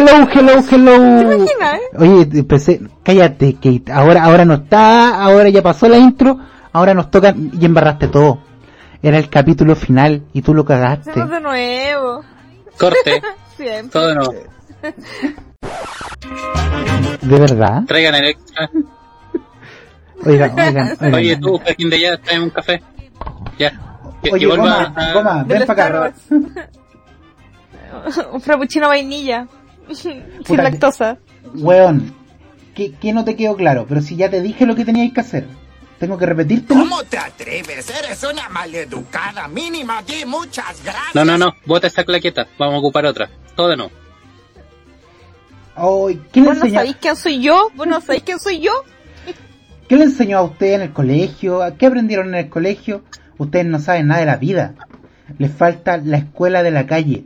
Hello, hello, hello. ¿Te imaginas, eh? Oye, empecé, cállate, Kate. Ahora, ahora no está, ahora ya pasó la intro, ahora nos toca y embarraste todo. Era el capítulo final y tú lo cagaste. Hacemos de nuevo. Corte, Siempre. todo de nuevo. ¿De verdad? Traigan el extra. Oigan, oigan, oigan. Oye, tú, Pejín de ya, trae un café. Ya. Que, Oye, que vuelva Goma, a- Goma, ven para acá. Un frappuccino vainilla. Sin Puta, lactosa. Weón, que, que no te quedó claro, pero si ya te dije lo que teníais que hacer, tengo que repetirte. ¿Cómo te atreves? Eres una maleducada. Mínima, di muchas gracias. No, no, no, bota esa claqueta. Vamos a ocupar otra. Todo de nuevo. ¿qué, le ¿Vos no enseñó, sabéis quién soy yo? ¿Vos no sabéis quién soy yo? ¿Qué le enseñó a usted en el colegio? ¿Qué aprendieron en el colegio? Ustedes no saben nada de la vida. Les falta la escuela de la calle.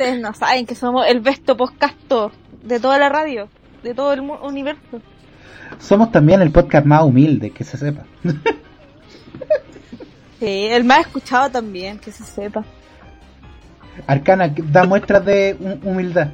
Ustedes no saben que somos el besto poscasto de toda la radio, de todo el universo. Somos también el podcast más humilde, que se sepa. Sí, el más escuchado también, que se sepa. Arcana, da muestras de hu- humildad.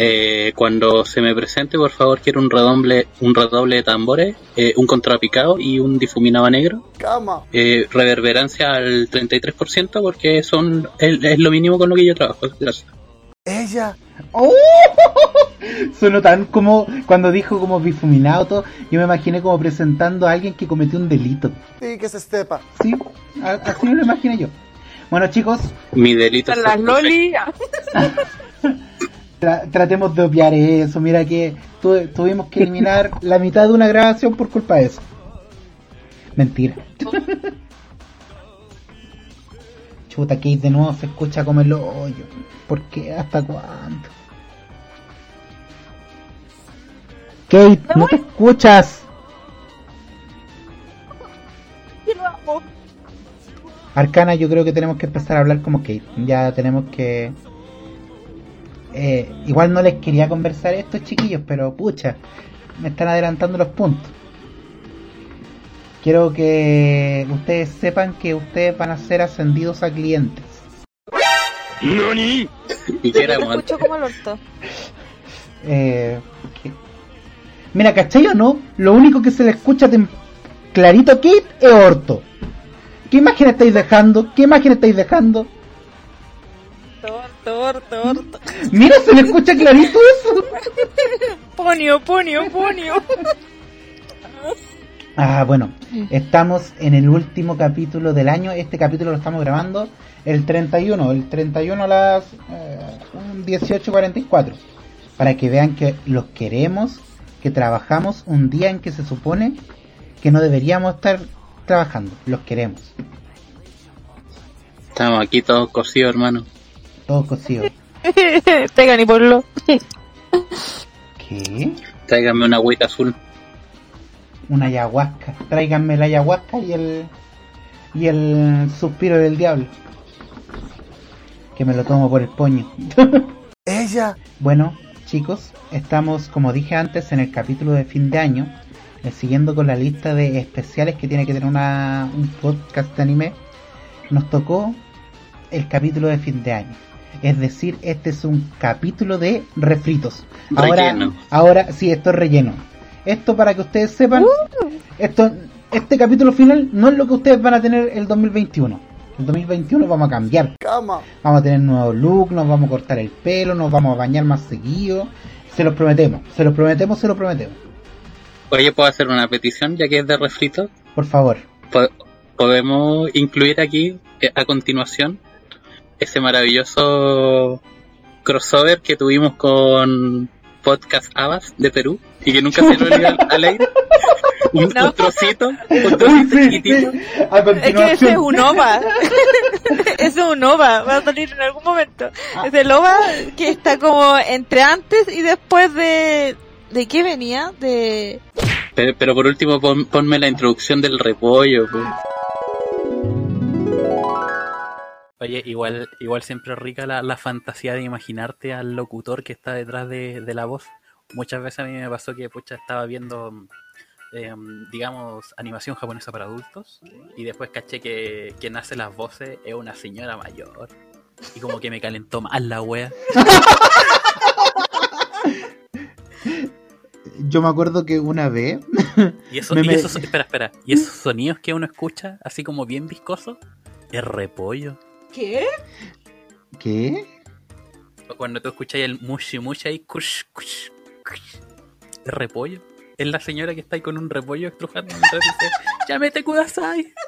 Eh, cuando se me presente, por favor, quiero un redoble, un redoble de tambores, eh, un contrapicado y un difuminado negro. ¿Cómo? Eh, reverberancia al 33% porque son es, es lo mínimo con lo que yo trabajo. Gracias. Ella. ¡Oh! Sonó tan como cuando dijo como difuminado todo. Yo me imaginé como presentando a alguien que cometió un delito. Sí, que se estepa. Sí, a- así me lo imaginé yo. Bueno chicos, Mi delito es las loli. tra- tratemos de obviar eso. Mira que tu- tuvimos que eliminar la mitad de una grabación por culpa de eso. Mentira. Chuta, Kate de nuevo se escucha como el hoyo. ¿Por qué? ¿Hasta cuándo? Kate, no te escuchas. Arcana, yo creo que tenemos que empezar a hablar como Kate. Ya tenemos que. Eh, igual no les quería conversar estos chiquillos, pero pucha, me están adelantando los puntos. Quiero que ustedes sepan que ustedes van a ser ascendidos a clientes. Éramos escucho como el orto. Eh, Mira, ¿cachai o no? Lo único que se le escucha clarito a Kate es orto. ¿Qué imagen estáis dejando? ¿Qué imagen estáis dejando? Orto, orto, orto. Mira, se le escucha clarito eso. Ponio, ponio, ponio. Ah, bueno, estamos en el último capítulo del año. Este capítulo lo estamos grabando el 31, el 31 a las eh, 18.44. Para que vean que los queremos, que trabajamos un día en que se supone que no deberíamos estar trabajando. Los queremos. Estamos aquí todos cosidos, hermano. Todos cosidos. Tengan y ponlo. ¿Qué? Tráiganme una agüita azul. Una ayahuasca. Tráiganme la ayahuasca y el y el suspiro del diablo. Que me lo tomo por el poño. Ella. Bueno, chicos, estamos, como dije antes, en el capítulo de fin de año, eh, siguiendo con la lista de especiales que tiene que tener una, un podcast de anime. Nos tocó el capítulo de fin de año. Es decir, este es un capítulo de refritos. Ahora, Relleno. ahora sí, esto es relleno. Esto para que ustedes sepan, esto, este capítulo final no es lo que ustedes van a tener el 2021. El 2021 vamos a cambiar. Vamos a tener nuevo look, nos vamos a cortar el pelo, nos vamos a bañar más seguido. Se los prometemos, se los prometemos, se los prometemos. Oye, ¿puedo hacer una petición ya que es de refrito? Por favor. Po- Podemos incluir aquí, eh, a continuación, ese maravilloso crossover que tuvimos con Podcast Abas de Perú y que nunca se lo dio al, aire. Un, No. un trocito, un trocito chiquitito. A Es que ese es un OVA. ese es un OVA. Va a salir en algún momento. Es el OVA que está como entre antes y después de... ¿De qué venía? De... Pero, pero por último, pon- ponme la introducción del repollo. pues. Oye, igual, igual siempre rica la, la fantasía de imaginarte al locutor que está detrás de, de la voz. Muchas veces a mí me pasó que pucha estaba viendo eh, digamos, animación japonesa para adultos. Y después caché que quien hace las voces es una señora mayor. Y como que me calentó más la wea. Yo me acuerdo que una vez. Y, eso, Me- y me- esos, espera, espera. Y esos sonidos que uno escucha, así como bien viscosos, es repollo. ¿Qué? ¿Qué? Cuando tú escuchas el mushi mushi ahí, kush, kush, kush, es repollo. Es la señora que está ahí con un repollo estrujando mientras dice, llámete kudasai.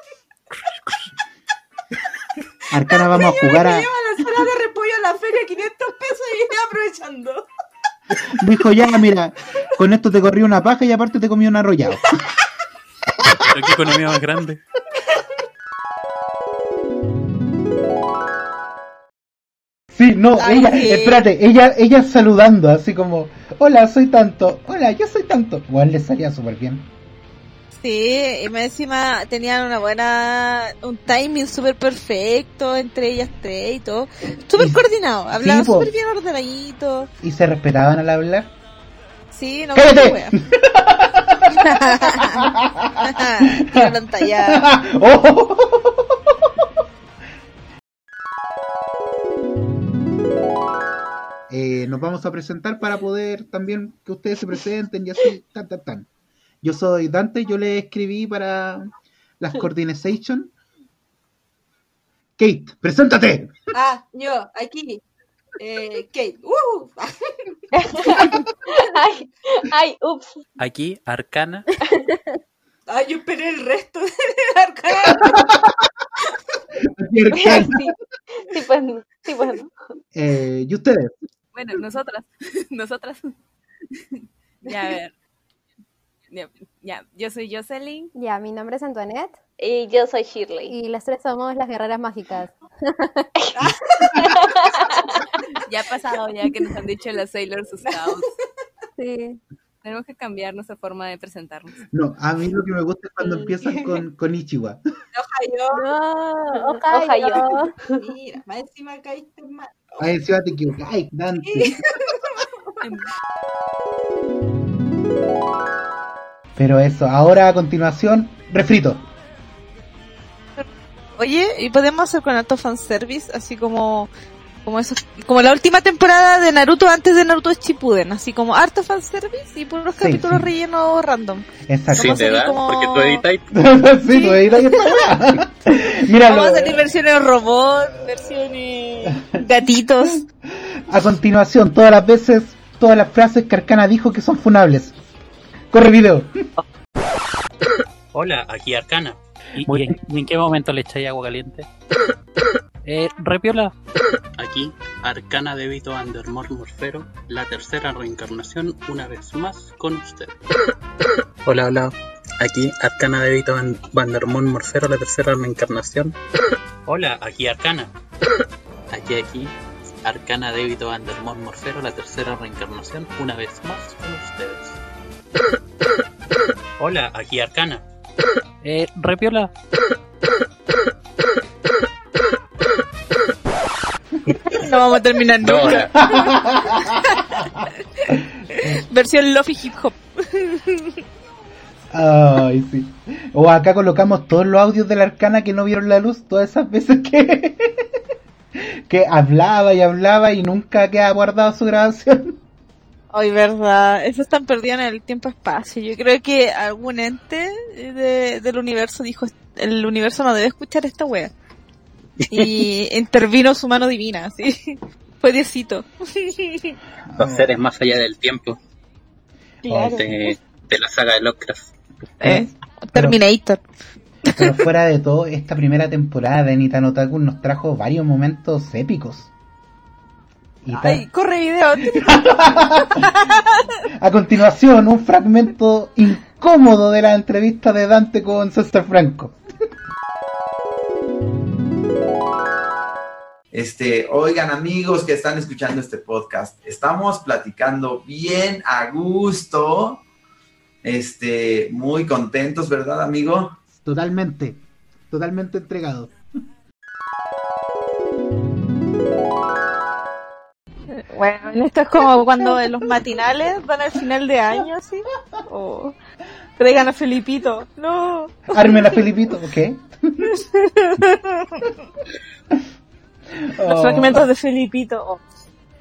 Arcana, vamos a jugar a. Lleva la sala de repollo a la feria 500 pesos y viene aprovechando. Dijo ya, mira, con esto te corrí una paja y aparte te comí un arrollado. Pero qué economía más grande. Sí, no, Ay, ella, sí. espérate, ella, ella saludando, así como, hola, soy tanto, hola, yo soy tanto. Igual le salía súper bien. Sí, y más encima tenían una buena, un timing súper perfecto entre ellas tres y todo. Súper coordinado, hablaban súper bien ordenadito. Y se respetaban al hablar. Sí, no ¡Cállate! Oh. Nos vamos a presentar para poder también que ustedes se presenten y así, tan, tan, tan. Yo soy Dante, yo le escribí para las coordination. Kate, preséntate. Ah, yo, aquí. Eh, Kate. Uh, ay, ay, ups. Aquí, Arcana, ay, yo esperé el resto de Arcana. sí, sí, pues, sí, pues. Eh, ¿Y ustedes? Bueno, nosotras, nosotras. ya, a ver. Ya, ya, yo soy Jocelyn. Ya, mi nombre es Antoinette Y yo soy Shirley. y las tres somos las guerreras mágicas. Ya ha pasado ya que nos han dicho las Sailor Scouts. Sí. Tenemos que cambiar nuestra forma de presentarnos. No, a mí lo que me gusta es cuando Sí. empiezan con, con Ichiwa. No. Mira, más encima caíste mal. Ahí encima te equivocas. Ay, Dante. Pero eso, ahora a continuación, refrito. Oye, ¿y podemos hacer con alto fanservice? Así como, como eso, como la última temporada de Naruto antes de Naruto Shippuden, así como harto fanservice y puros Sí, capítulos sí. rellenos random. Exacto. Sí, te da, como- porque tú editas sí, tú está. Mira, Vamos a salir versiones robot, versiones gatitos. a continuación, todas las veces, todas las frases que Arcana dijo que son funables. Corre video. Hola, aquí Arcana. ¿Y, Muy y en, y en qué momento le echáis agua caliente? Eh, repiola. Aquí Arcana de Vito Morfero, la tercera reencarnación, una vez más con usted. hola, hola. Aquí Arcana de Vito Van Vandermore Morfero, la tercera reencarnación. hola, aquí Arcana. Aquí, aquí. Arcana de Vito Vandermore Morfero, la tercera reencarnación, una vez más con ustedes. hola, aquí Arcana. Eh, repiola. No vamos a terminar No, nunca. Versión Lofi Hip Hop. Ay, sí. O acá colocamos todos los audios de la Arcana que no vieron la luz, todas esas veces que, que hablaba y hablaba y nunca queda guardado su grabación. Ay, verdad. Eso están perdidos en el tiempo-espacio. Yo creo que algún ente de- del universo dijo, el universo no debe escuchar esta wea. Y intervino su mano divina, así. Fue Diosito. Los seres más allá del tiempo. Claro. De, de la saga de Lovecraft. Eh, Terminator. Pero fuera de todo, esta primera temporada de Nitano Otaku nos trajo varios momentos épicos. Y Ay, corre video. A continuación, un fragmento incómodo de la entrevista de Dante con César Franco. Este, oigan amigos que están escuchando este podcast, estamos platicando bien a gusto, este, muy contentos, ¿verdad, amigo? Totalmente, totalmente entregado. Bueno, esto es como cuando en los matinales van al final de año, así. O Traigan a Felipito. No. Armen a Felipito, ¿ok? Los Oh, fragmentos de Felipito. Oh.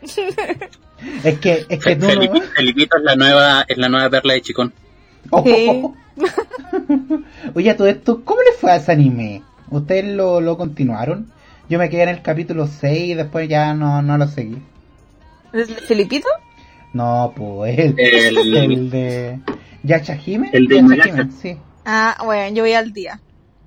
es que, es que tú no- Felipito, es la nueva, es la nueva perla de Chicón. Oh. Sí. Oye, a todo esto, ¿cómo le fue a ese anime? ¿Ustedes lo, lo continuaron? Yo me quedé en el capítulo 6 y después ya no, no lo seguí. ¿El de Felipito? No, pues el, El- el de Yachahime. El de Yachahime, sí. Ah, bueno, yo voy al día.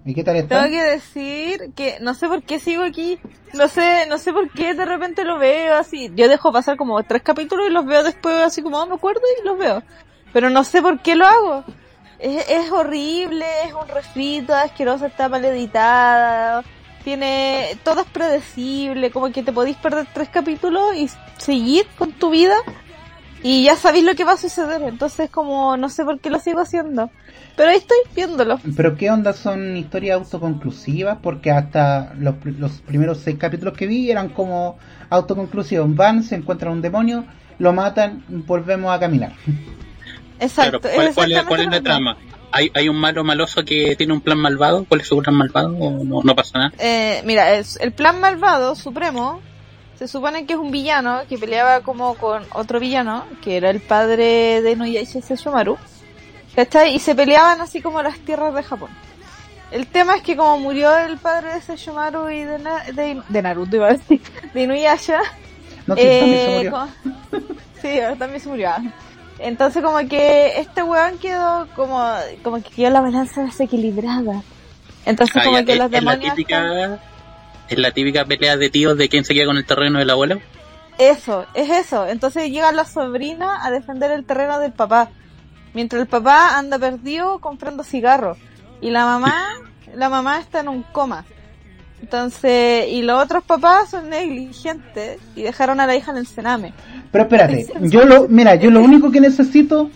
¿Y qué tal está? Tengo que decir que no sé por qué sigo aquí. No sé, no sé por qué de repente lo veo así. Yo dejo pasar como tres capítulos y los veo después así como "Ah, me acuerdo y los veo. Pero no sé por qué lo hago. Es, es horrible, es un refrito, asqueroso, está mal editada. Tiene, todo es predecible, como que te podéis perder tres capítulos y seguir con tu vida y ya sabéis lo que va a suceder. Entonces como no sé por qué lo sigo haciendo. Pero ahí estoy viéndolo. Pero qué onda son historias autoconclusivas porque hasta los, los primeros seis capítulos que vi eran como autoconclusivos. Van, se encuentran un demonio, lo matan, volvemos a caminar. Exacto. Claro, ¿cuál, es cuál es, exactamente cuál es lo la trama? ¿Hay, ¿Hay un malo maloso que tiene un plan malvado? ¿Cuál es su plan malvado? ¿O no, no pasa nada? Eh, mira, el plan malvado supremo se supone que es un villano que peleaba como con otro villano, que era el padre de Nuyasha Sesshomaru. ¿Cachai? Y se peleaban así como las tierras de Japón. El tema es que como murió el padre de Sesshomaru y de, Na- de, de Naruto, iba a decir, de Inuyasha, No, sí, también se eh, murió. sí, también se murió. Entonces como que este weón quedó como, como que quedó la balanza desequilibrada. Entonces Ah, como ya, que es, los es la demonios... típica, es la típica pelea de tíos de quién se queda con el terreno del abuelo. Eso, es eso. Entonces llega la sobrina a defender el terreno del papá. Mientras el papá anda perdido comprando cigarros. Y la mamá, la mamá está en un coma. Entonces, y los otros papás son negligentes y dejaron a la hija en el cename. Pero espérate, yo lo, mira, yo lo único que necesito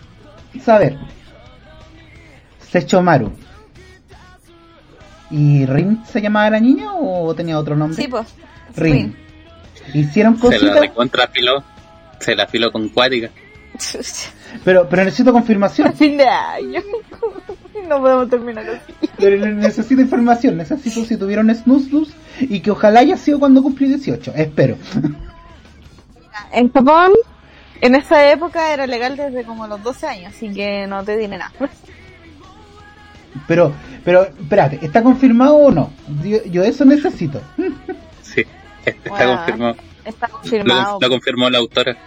saber, Sechomaru. ¿Y Rin se llamaba la niña o tenía otro nombre? Sí, pues. Rin. Hicieron Se la cositas, recontrafiló. Se la filó con cuática. pero, pero necesito confirmación. Fin de año. No podemos terminar así. Pero necesito información, necesito si tuvieron Snooze y que ojalá haya sido cuando cumplí 18, espero. En Japón, en esa época era legal desde como los 12 años, así que no te diré nada. Pero, pero, espérate, ¿está confirmado o no? Yo, yo eso necesito. Sí, está Bueno, confirmado. Está Lo, confirmado. lo confirmó la autora.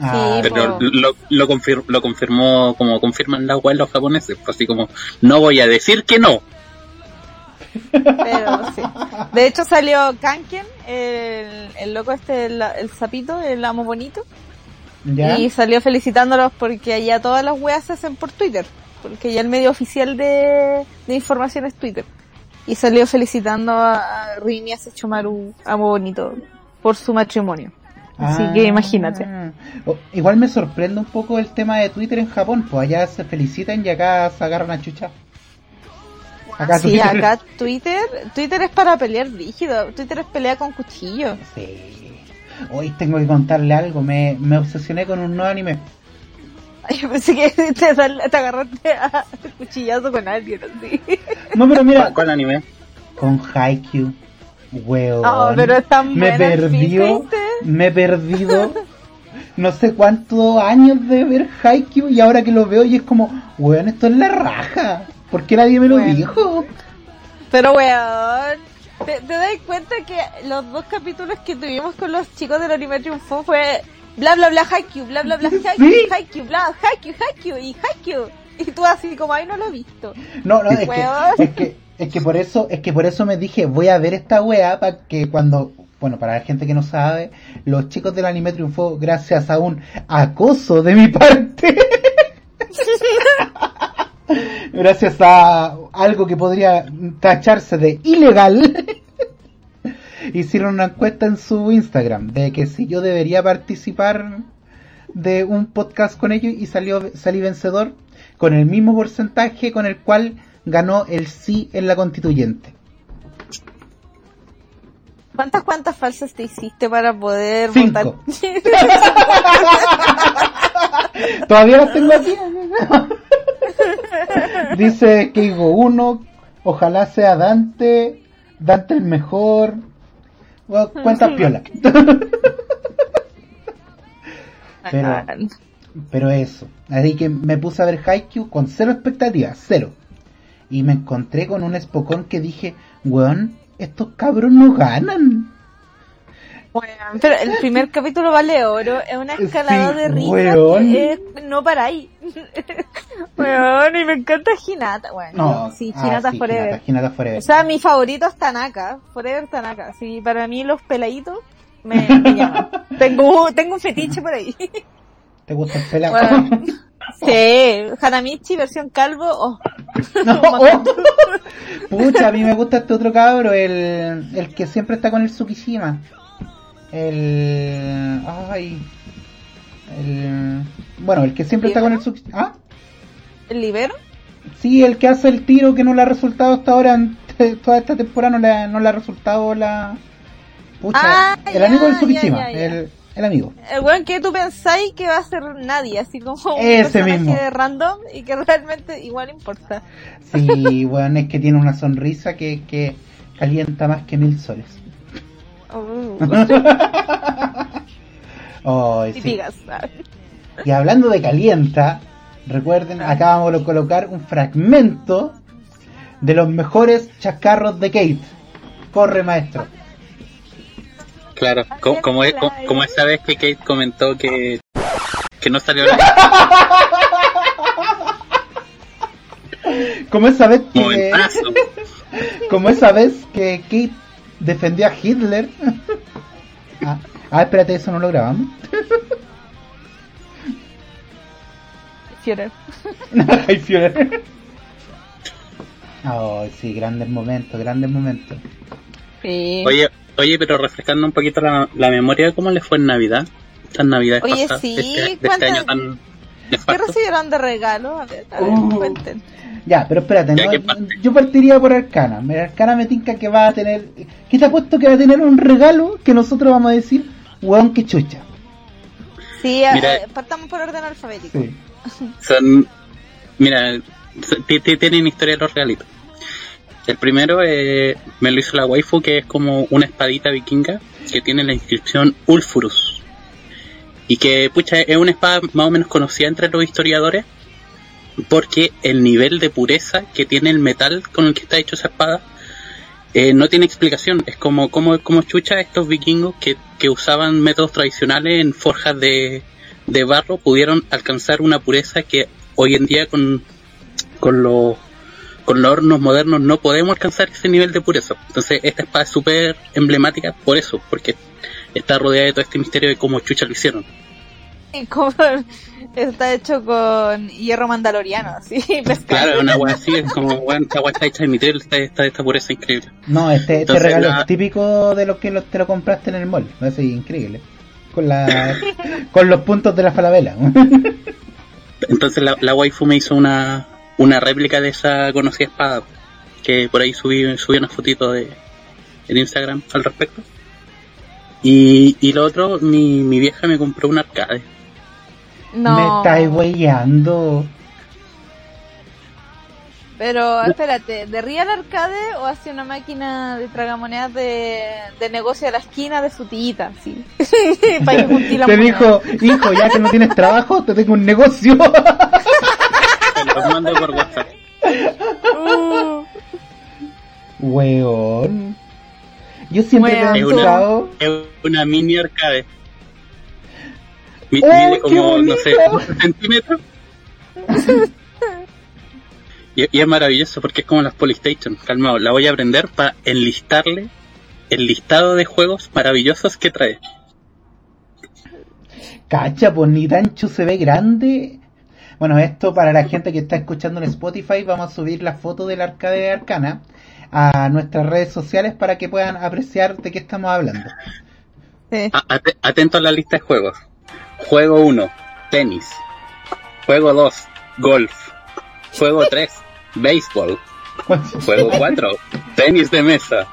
Ah, Pero po. lo, lo, confir- lo confirmó como confirman las web los japoneses. Fue así como, no voy a decir que no. Pero sí. De hecho salió Kanken, el, el loco este, el, el sapito, el amo bonito, ¿ya? y salió felicitándolos porque allá todas las weas se hacen por Twitter, porque ya el medio oficial de, de información es Twitter. Y salió felicitando a, a Rin y a Sechomaru, amo bonito, por su matrimonio. Así Ah. que imagínate. O- igual me sorprende un poco el tema de Twitter en Japón, pues allá se felicitan y acá se agarran a chucha. Acá Sí, Twitter- acá Twitter, Twitter es para pelear rígido, Twitter es pelea con cuchillo. Sí. Hoy tengo que contarle algo, me, me obsesioné con un nuevo anime. Ay, yo pensé que te, agarraste a cuchillazo con alguien así. No, pero mira, ¿Cuál, anime? con Haikyuu, weón. Oh, pero es tan me perdió. Me he perdido no sé cuántos años de ver Haikyuu y ahora que lo veo y es como, weón, esto es la raja. ¿Por qué nadie me lo Bueno. dijo? Pero weón, ¿te, te das cuenta que los dos capítulos que tuvimos con los chicos del anime triunfó fue bla bla bla Haikyuu, bla bla bla Haikyuu, Sí. Haikyuu, bla Haikyuu, Haikyuu y Haikyuu. Y tú así como, ay, no lo he visto. No, no, es que, es que, es que por eso, es que por eso me dije, voy a ver esta wea para que cuando, bueno, para la gente que no sabe, los chicos del anime triunfó gracias a un acoso de mi parte. gracias a algo que podría tacharse de ilegal. Hicieron una encuesta en su Instagram de que si yo debería participar de un podcast con ellos y salió salí vencedor con el mismo porcentaje con el cual ganó el sí en la constituyente. ¿Cuántas cuantas falsas te hiciste para poder Cinco. votar? Todavía las tengo aquí. Dice Keigo 1, ojalá sea Dante, Dante el mejor. Bueno, cuentas piola. Pero, Bacán. pero eso. Así que me puse a ver Haikyuu con cero expectativas, cero. Y me encontré con un espocón que dije, weón, estos cabros no ganan. Bueno, pero el primer capítulo vale oro, es una escalada Sí, de risa que es- no para ahí. Weón, y me encanta Hinata, bueno, No, sí, ah, Hinata sí, Forever. Hinata, Hinata Forever. O sea, mi favorito es Tanaka, Forever Tanaka. Sí, para mí los peladitos me, me llaman. Tengo, tengo un fetiche por ahí. ¿Te gusta el pelado? Bueno, sí, Hanamichi versión calvo, oh, No, oh. Pucha, a mí me gusta este otro cabro, el, el que siempre está con el Tsukishima. El. Ay. El. Bueno, el que siempre está con el Tsukishima. ¿Ah? el libero. Sí, el que hace el tiro que no le ha resultado hasta ahora, toda esta temporada no le ha, no le ha resultado la. Pucha, Ah, el amigo del Tsukishima. El, el amigo. El weón que tú pensáis que va a ser nadie, así como un Ese personaje mismo. random y que realmente igual importa. Sí, bueno, es que tiene una sonrisa que, que calienta más que mil soles. Ay, y sí. digas, ¿sabes? Y hablando de calienta, recuerden, acabamos de colocar un fragmento de los mejores chascarros de Kate. Corre, maestro. Claro, co- como, es- co- como esa vez que Kate comentó que, que no salió la Como esa vez que, momentazo. como esa vez que Kate defendió a Hitler. ah, ah, espérate, eso no lo grabamos. Führer. Ay, Führer. Ay, sí, grandes momentos, grandes momentos. Sí. Oye, oye, pero refrescando un poquito la, la memoria, ¿cómo le fue en Navidad? Estas Navidades Oye, pasadas, sí, de este, de este ¿cuántas- año tan ¿Qué recibieron de regalo? A ver, a ver, Uh. cuenten. Ya, pero espérate, yo partiría por Arcana. Mira, Arcana me tinca que va a tener. ¿Qué te apuesto que va a tener un regalo que nosotros vamos a decir, weón, que chucha? Sí, Mira. eh, partamos por orden alfabético. Sí. Son, mira, tienen historia los regalitos. El primero eh, me lo hizo la waifu, que es como una espadita vikinga que tiene la inscripción Ulfurus. Y que, pucha, es una espada más o menos conocida entre los historiadores porque el nivel de pureza que tiene el metal con el que está hecho esa espada eh, no tiene explicación. Es como, como, como chucha estos vikingos que, que usaban métodos tradicionales en forjas de, de barro pudieron alcanzar una pureza que hoy en día con, con los con los hornos modernos no podemos alcanzar ese nivel de pureza. Entonces esta espada es súper emblemática por eso, porque está rodeada de todo este misterio de cómo chucha lo hicieron. Y como está hecho con hierro mandaloriano, así, pescado. Claro, es una agua así, es como, bueno, esta agua está hecha de mitril, está esta, esta pureza increíble. No, este, este Entonces, regalo la- es típico de lo que lo- te lo compraste en el mall. Es increíble. Con, la, con los puntos de la falabella. Entonces la, la waifu me hizo una, una réplica de esa conocida espada, que por ahí subí, subí una fotito de, en Instagram al respecto. Y, y lo otro, mi, mi vieja me compró un arcade. No. Me estáis weyando. Pero espérate, ¿de Real Arcade o hacia una máquina de tragamonedas de, de negocio de la esquina de frutillita? Sí. Para que Te moneda. dijo, hijo, ya que no tienes trabajo, te tengo un negocio. Los mando por WhatsApp. Uh, Weón. Yo siempre he Es una, pensado. es una mini arcade. Mi- ¡Oh, mide qué como, no sé, bonito! 12 centímetros. Y, y es maravilloso porque es como las Polystation. Calmado, la voy a aprender para enlistarle el listado de juegos maravillosos que trae. Cacha, pues ni Tancho se ve grande. Bueno, esto para la gente que está escuchando en Spotify, vamos a subir la foto del arcade de Arcana a nuestras redes sociales para que puedan apreciar de qué estamos hablando. sí. Atento a la lista de juegos. Juego 1, tenis. Juego 2, golf. Juego 3, béisbol. Juego 4, tenis de mesa.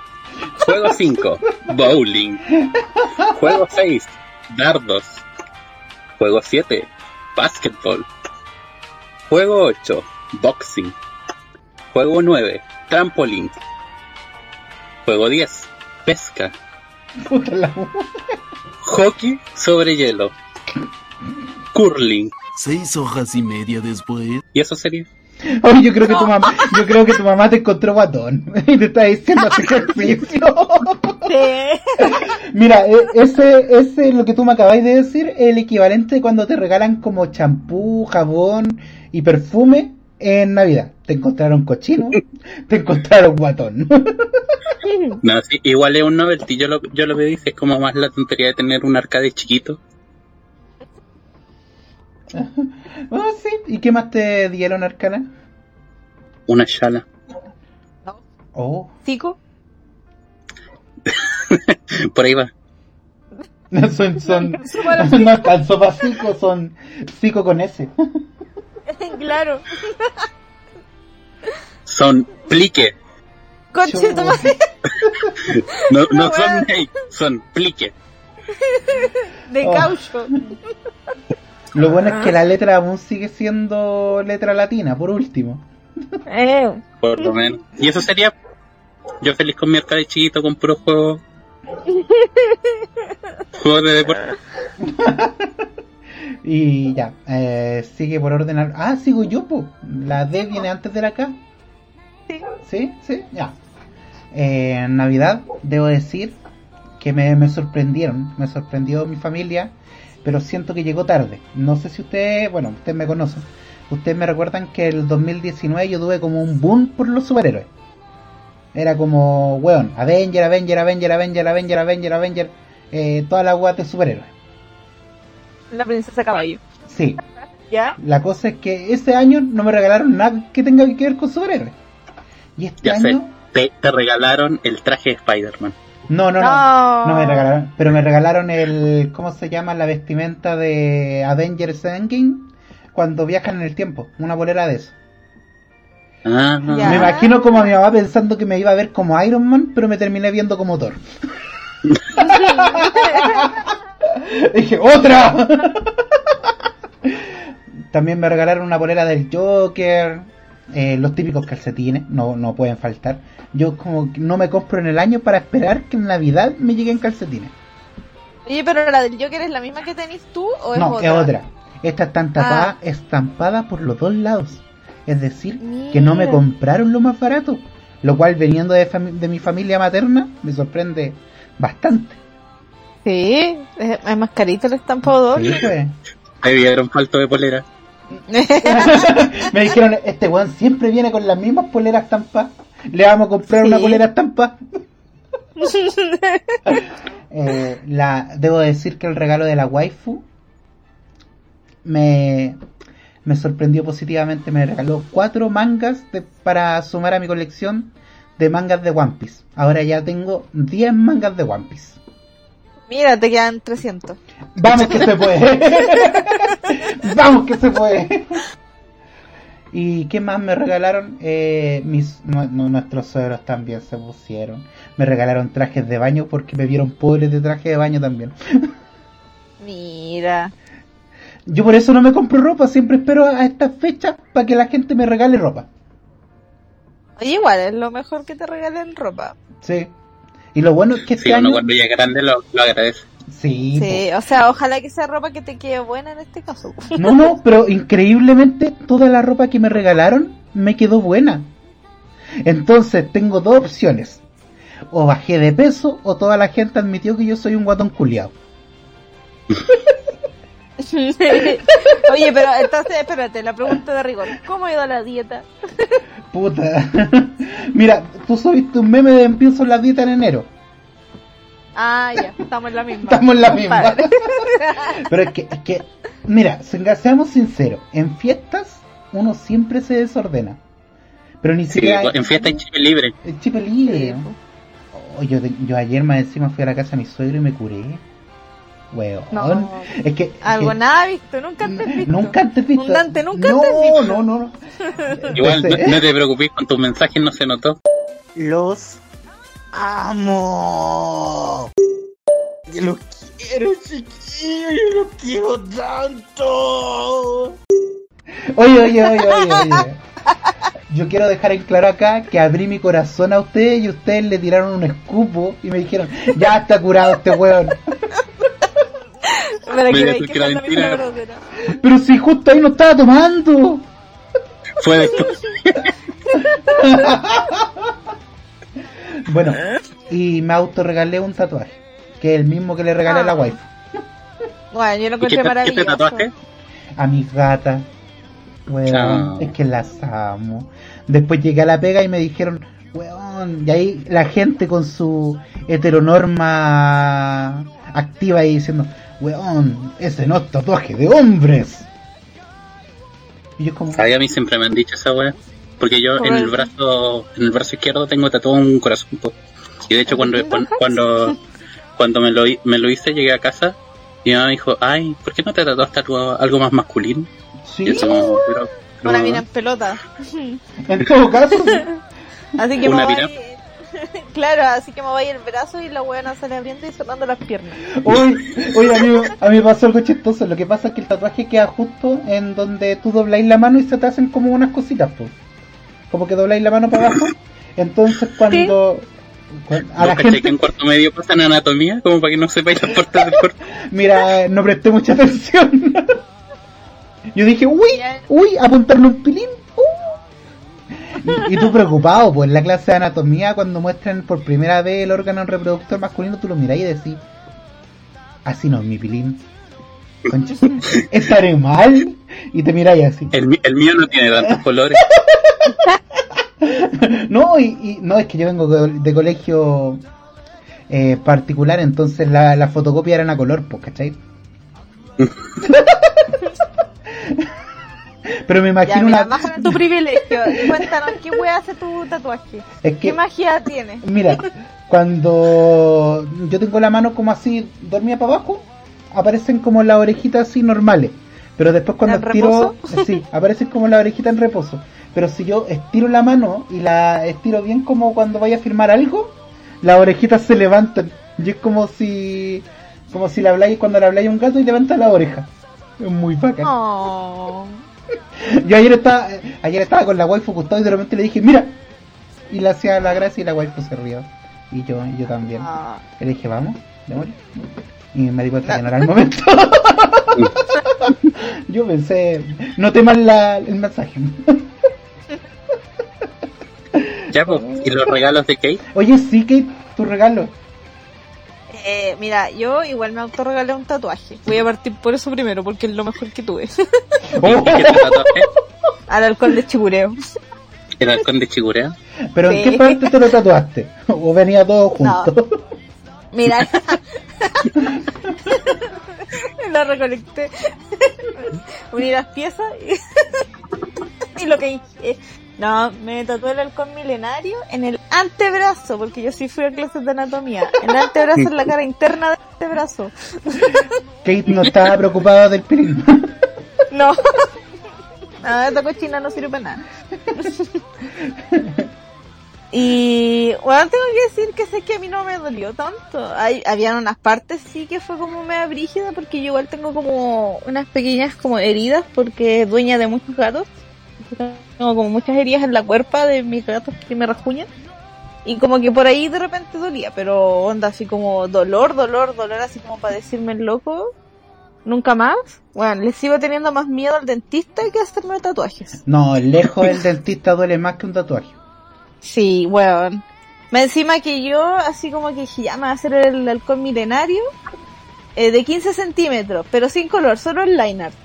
Juego 5, bowling. Juego 6, dardos. Juego 7, básquetbol. Juego 8, boxing. Juego 9, trampolín. Juego 10, pesca. Puta la Hockey sobre hielo. Curling. Seis hojas y media después. Y eso sería. Oye, yo creo que tu mamá, yo creo que tu mamá te encontró guatón y te está diciendo hacer ejercicio. Mira, e- ese, ese lo que tú me acabáis de decir es el equivalente de cuando te regalan como champú, jabón y perfume en Navidad. Te encontraron cochino, te encontraron guatón. No, sí, igual es un novelty. Yo lo, yo lo que dice es como más la tontería de tener un arcade chiquito. Ah, sí. ¿Y qué más te dieron, Arcana? Una shala. Oh, ¿Cico? Por ahí va. son, son, no sopa cico, son cico con S. claro. Son plique. Conche tu madre. No, no son gay, son plique. De Oh. caucho. Lo bueno es que la letra aún sigue siendo letra latina, por último. Eh. Por lo menos. Y eso sería. Yo feliz con mi arcade chiquito con puro juego. Juegos de deporte. Y ya, eh, sigue por ordenar. Ah, sigo yo, po. La D viene antes de la K. Sí. Sí, sí, ya. Eh, en Navidad, debo decir que me, me sorprendieron. Me sorprendió mi familia, pero siento que llegó tarde. No sé si ustedes, bueno, ustedes me conocen. Ustedes me recuerdan que el 2019 yo tuve como un boom por los superhéroes. Era como, weón, Avenger, Avenger, Avenger, Avenger, Avenger, Avenger, Avenger. Eh, todas las weas de superhéroes. La princesa caballo. Sí, ¿Ya? la cosa es que ese año no me regalaron nada que tenga que ver con superhéroes. Y este Ya sé. año, Te, te regalaron el traje de Spider-Man. no, no, no, No. no me regalaron, pero me regalaron el, ¿cómo se llama? La vestimenta de Avengers Endgame cuando viajan en el tiempo, una bolera de eso. Ah, Ya. Me imagino como a mi mamá pensando que me iba a ver como Iron Man, pero me terminé viendo como Thor. Dije, ¡otra! También me regalaron una bolera del Joker, eh, los típicos calcetines, no, no pueden faltar. Yo como que no me compro en el año para esperar que en Navidad me lleguen calcetines. Oye, pero la del Joker es la misma que tenés tú o es no, otra? es otra. Esta está tapada, Ah. estampada por los dos lados. Es decir, que no me compraron lo más barato. Lo cual, veniendo de, fami- de mi familia materna, me sorprende bastante. Sí, es, es más carito el estampado Sí, doble. pues. Ahí vieron falto de polera. Me dijeron, este weón siempre viene con las mismas poleras estampadas. Le vamos a comprar una Sí. polera estampada. Eh, la, debo decir que el regalo de la waifu me, me sorprendió positivamente. Me regaló cuatro mangas de- para sumar a mi colección de mangas de One Piece. Ahora ya tengo 10 mangas de One Piece. Mira, te quedan 300. Vamos que se puede. Vamos que se puede. ¿Y qué más me regalaron? Eh, mis, nu- nuestros suegros también se pusieron. Me regalaron trajes de baño porque me vieron pobres de traje de baño también. Mira. Yo por eso no me compro ropa, siempre espero a estas fechas para que la gente me regale ropa. Oye, igual es lo mejor que te regalen ropa. Sí. Y lo bueno es que este Sí, uno año... cuando ya es grande lo, lo agradece. Sí, Sí, o sea, ojalá que sea ropa que te quede buena en este caso. No, no, pero increíblemente toda la ropa que me regalaron me quedó buena. Entonces tengo dos opciones. O bajé de peso o toda la gente admitió que yo soy un guatón culiado. Oye, pero entonces, espérate, la pregunta de rigor. ¿Cómo ha ido la dieta? Puta. Mira, tú subiste un meme de empiezo la dieta en enero. Ah, ya, estamos en la misma. Estamos en la misma. Pero es que, es que, mira, se- seamos sinceros, en fiestas uno siempre se desordena. Pero ni Sí, siquiera en fiesta hay chip libre. el chip libre. Oh, yo, yo ayer más encima fui a la casa de mi suegro y me curé. Weón. No. Es que, Algo que nada visto, nunca antes visto. nunca antes visto. Un Dante nunca no, antes visto. no, no, no. Igual, no, Entonces, no te preocupes, con tus mensajes no se notó. Los amo. Yo lo quiero, chiquillo, yo lo quiero tanto. Oye, oye, oye, oye, oye. yo quiero dejar en claro acá que abrí mi corazón a ustedes y ustedes le tiraron un escupo y me dijeron, ya está curado este weón. Para que que que la mentira. Pero si justo ahí no estaba tomando. Fue después. Bueno, y me autorregalé un tatuaje, que es el mismo que le regalé a la Ah. wife. Bueno, yo lo ¿Y qué, encontré te- qué te maravilloso. tatuaste? A mis gatas. Weón, Ah. es que las amo. Después llegué a la pega y me dijeron, weón, y ahí la gente con su heteronorma activa ahí diciendo, weón, ese no es tatuaje de hombres. Y yo como, Ay, a mí siempre me han dicho esa wea. Porque yo en el brazo, en el brazo izquierdo tengo tatuado un corazón. po. Y de hecho cuando, cuando, cuando, cuando me, lo, me lo hice llegué a casa y mi mamá me dijo, ay, ¿por qué no te tatuaste algo, algo más masculino? sí, Y yo como, pero, pero, Una mina en pelota. en todo caso, Así que Una me voy... Claro, así que me voy el brazo y la buena sale abriendo y cerrando las piernas. Oye, oye, amigo, a mí me pasó algo chistoso. Lo que pasa es que el tatuaje queda justo en donde tú dobláis la mano y se te hacen como unas cositas, pues. Como que dobláis la mano para abajo. Entonces cuando... cuan- A ¿No la cachai que gente... en cuarto medio pasan anatomía? Como para que no sepáis las partes del cuerpo. Mira, no presté mucha atención. Yo dije, uy, uy, apuntarle un pilín. Y, y tú preocupado, pues en la clase de anatomía, cuando muestran por primera vez el órgano reproductor masculino, tú lo mirás y decís, así no es mi pilín. Concha, estaré mal. Y te miráis así. El, mío no tiene tantos colores. No, y, y- no, es que yo vengo de, de colegio eh, particular, entonces la, la fotocopia eran a color, pues, ¿cachai? Pero me Ya, imagino mira, una... tu privilegio. Cuéntanos, ¿qué wea hace tu tatuaje? Es ¿Qué que, magia tiene? mira, cuando yo tengo la mano como así, dormida para abajo, aparecen como las orejitas así normales. Pero después cuando ¿En estiro, sí, aparecen como las orejitas en reposo. Pero si yo estiro la mano y la estiro bien como cuando vaya a firmar algo, las orejitas se levantan. Y es como si, como si le habláis cuando le habláis a un gato y levanta la oreja. Es muy bacán. Oh. Yo ayer estaba, ayer estaba con la waifu acostado y de repente le dije, mira. Y le hacía la gracia y la waifu se rió. Y yo, y yo también. Ah. Y le dije, vamos. Y me di cuenta que no era el momento. yo pensé, no temas la, el mensaje. Ya, pues, ¿y los regalos de Kate? Oye, sí, que tu regalo. Eh, mira, yo igual me autorregalé un tatuaje. Voy a partir por eso primero, porque es lo mejor que tuve. Oh, ¿Y qué te tatuaste? Al halcón de Chibureo. ¿El halcón de Chigurea? Pero ¿en qué parte te lo tatuaste? ¿O venía todo junto? Mira. lo recolecté. Uní las piezas y, y lo que hice. No, me tatué el halcón milenario en el antebrazo, porque yo sí fui a clases de anatomía. En el antebrazo en la cara interna del antebrazo. Kate no estaba preocupada del. No. No, esta cochina no sirve para nada. Y bueno, tengo que decir que sé que a mí no me dolió tanto. Hay, habían unas partes sí que fue como media brígida porque yo igual tengo como unas pequeñas como heridas porque es dueña de muchos gatos. Tengo como muchas heridas en la cuerpa de mis gatos que me rajuñan. Y como que por ahí de repente dolía, pero onda así como dolor, dolor, dolor, así como para decirme el loco. Nunca más. Bueno, le sigo teniendo más miedo al dentista que a hacerme tatuajes. No, lejos el dentista duele más que un tatuaje. Sí, weón. Más encima que yo, así como que dije, ya me voy a hacer el halcón milenario eh, de 15 centímetros, pero sin color, solo el line art.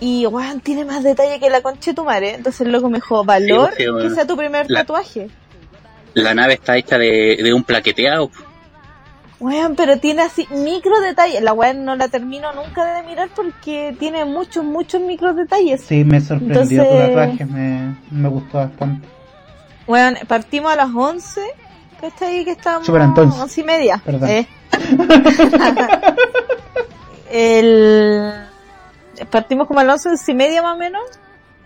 Y, weón, tiene más detalle que la concha de tu madre. Entonces el loco me dijo, valor Sí, sí, weón. que sea tu primer La- tatuaje. La nave está hecha de, de un plaqueteado. Weón, pero tiene así micro detalles. La weón no la termino nunca de mirar porque tiene muchos, muchos micro detalles. Sí, me sorprendió tu Entonces- tatuaje, me, me gustó bastante. Bueno, partimos a las 11, ¿cachai? Que estábamos Sí, pero entonces. 11 y media. Perdón. Eh. el... Partimos como a las 11 y media más o menos,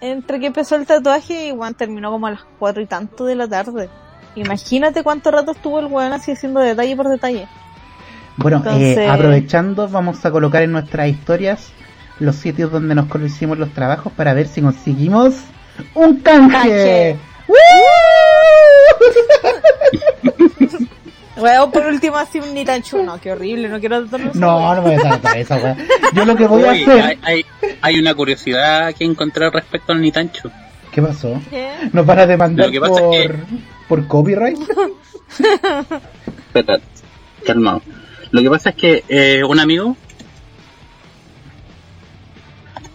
entre que empezó el tatuaje y bueno, terminó como a las 4 y tanto de la tarde. Imagínate cuánto rato estuvo el weón así haciendo detalle por detalle. Bueno, Entonces- eh, aprovechando, vamos a colocar en nuestras historias los sitios donde nos hicimos los trabajos para ver si conseguimos ¡Un canje! Canje. Weón, por último así un ni tan chulo. No, qué horrible, no quiero darlo No, no me voy a tratar esa weá. Yo lo que voy a hacer. hay, hay, hay una curiosidad que encontré respecto al Nitancho. ¿Qué pasó? ¿Qué? ¿Nos van a demandar por, es que- por copyright? Espera, calmado. Lo que pasa es que eh, un amigo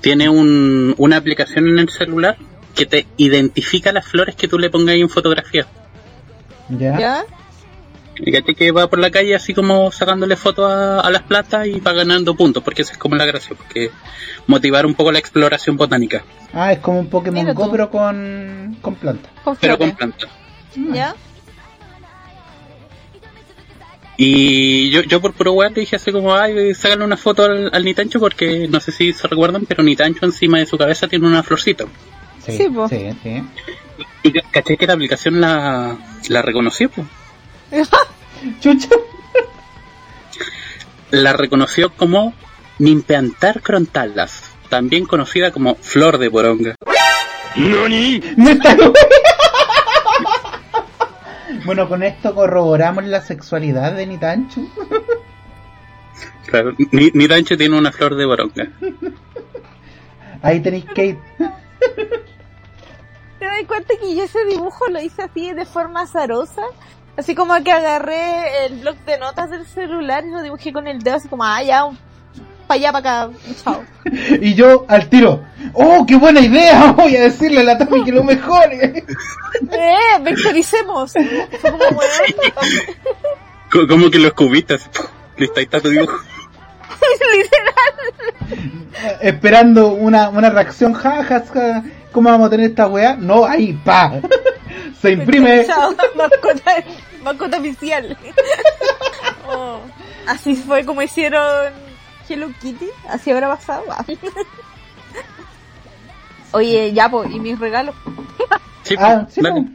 tiene un, una aplicación en el celular que te identifica las flores que tú le pongas ahí en fotografía. ¿Ya? ¿Ya? Y caché que va por la calle así como sacándole fotos a, a las plantas y va ganando puntos, porque esa es como la gracia, porque motivar un poco la exploración botánica, Ah, es como un Pokémon Mira Go, tú. pero con, con planta. Con pero con plantas. ¿Ya? Y yo, yo por puro weón le dije así como, ay, sácale una foto al, al Nitancho porque no sé si se recuerdan, pero Nitancho encima de su cabeza tiene una florcita. Sí, Sí, po. sí, sí. Y ca- caché que la aplicación la, la reconoció, pues. Chucha. La reconoció como Nimpeantar crontalas, también conocida como flor de. Me está- Bueno, con esto corroboramos la sexualidad de Nitanchu. Claro, Ni- Nitancho tiene una flor de poronga. Ahí tenéis Kate. ¿Te das cuenta que yo ese dibujo lo hice así de forma azarosa? Así como que agarré el bloc de notas del celular y lo dibujé con el dedo así como, ah, ya, para allá, para acá, chao. Y yo al tiro. ¡Oh, qué buena idea! Voy a decirle a la Tami que lo mejore. ¡Eh, vectoricemos! Como, Como que lo escupiste así, ¡pum! Listo, ahí está tu dibujo. Esperando una, una reacción. Ja, ja, ja. ¿Cómo vamos a tener esta weá? No, ahí, pa. Se imprime. Chao, mascota, oficial. Oh, así fue como hicieron Hello Kitty, así habrá pasado. Oye, ya, pues, ¿y mis regalos? Sí, Ah, sí, po.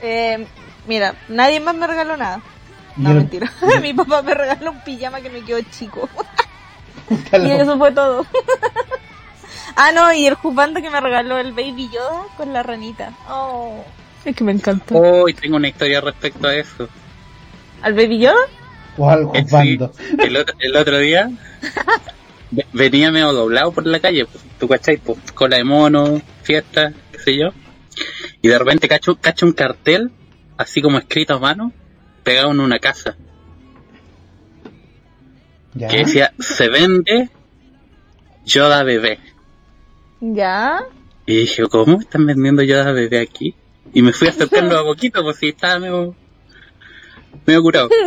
Eh, mira, nadie más me regaló nada. No, mentira. Mi papá me regaló un pijama que me quedó chico. Y eso fue todo. ah, no, y el jupando que me regaló el Baby Yoda con la ranita. Oh, es que me encantó. Hoy tengo una historia respecto a eso. ¿Al Baby Yoda? O algo Eh, sí, el, otro, el otro día ve- venía medio doblado por la calle, pues, tú cachai, pues, cola de mono, fiesta, qué sé yo. Y de repente cacho, cacho un cartel, así como escrito a mano, pegado en una casa, Ya. que decía, se vende Yoda bebé. ¿Ya? Y dije, ¿cómo están vendiendo Yoda bebé aquí? Y me fui acercando a poquito, pues si estaba medio, medio curado.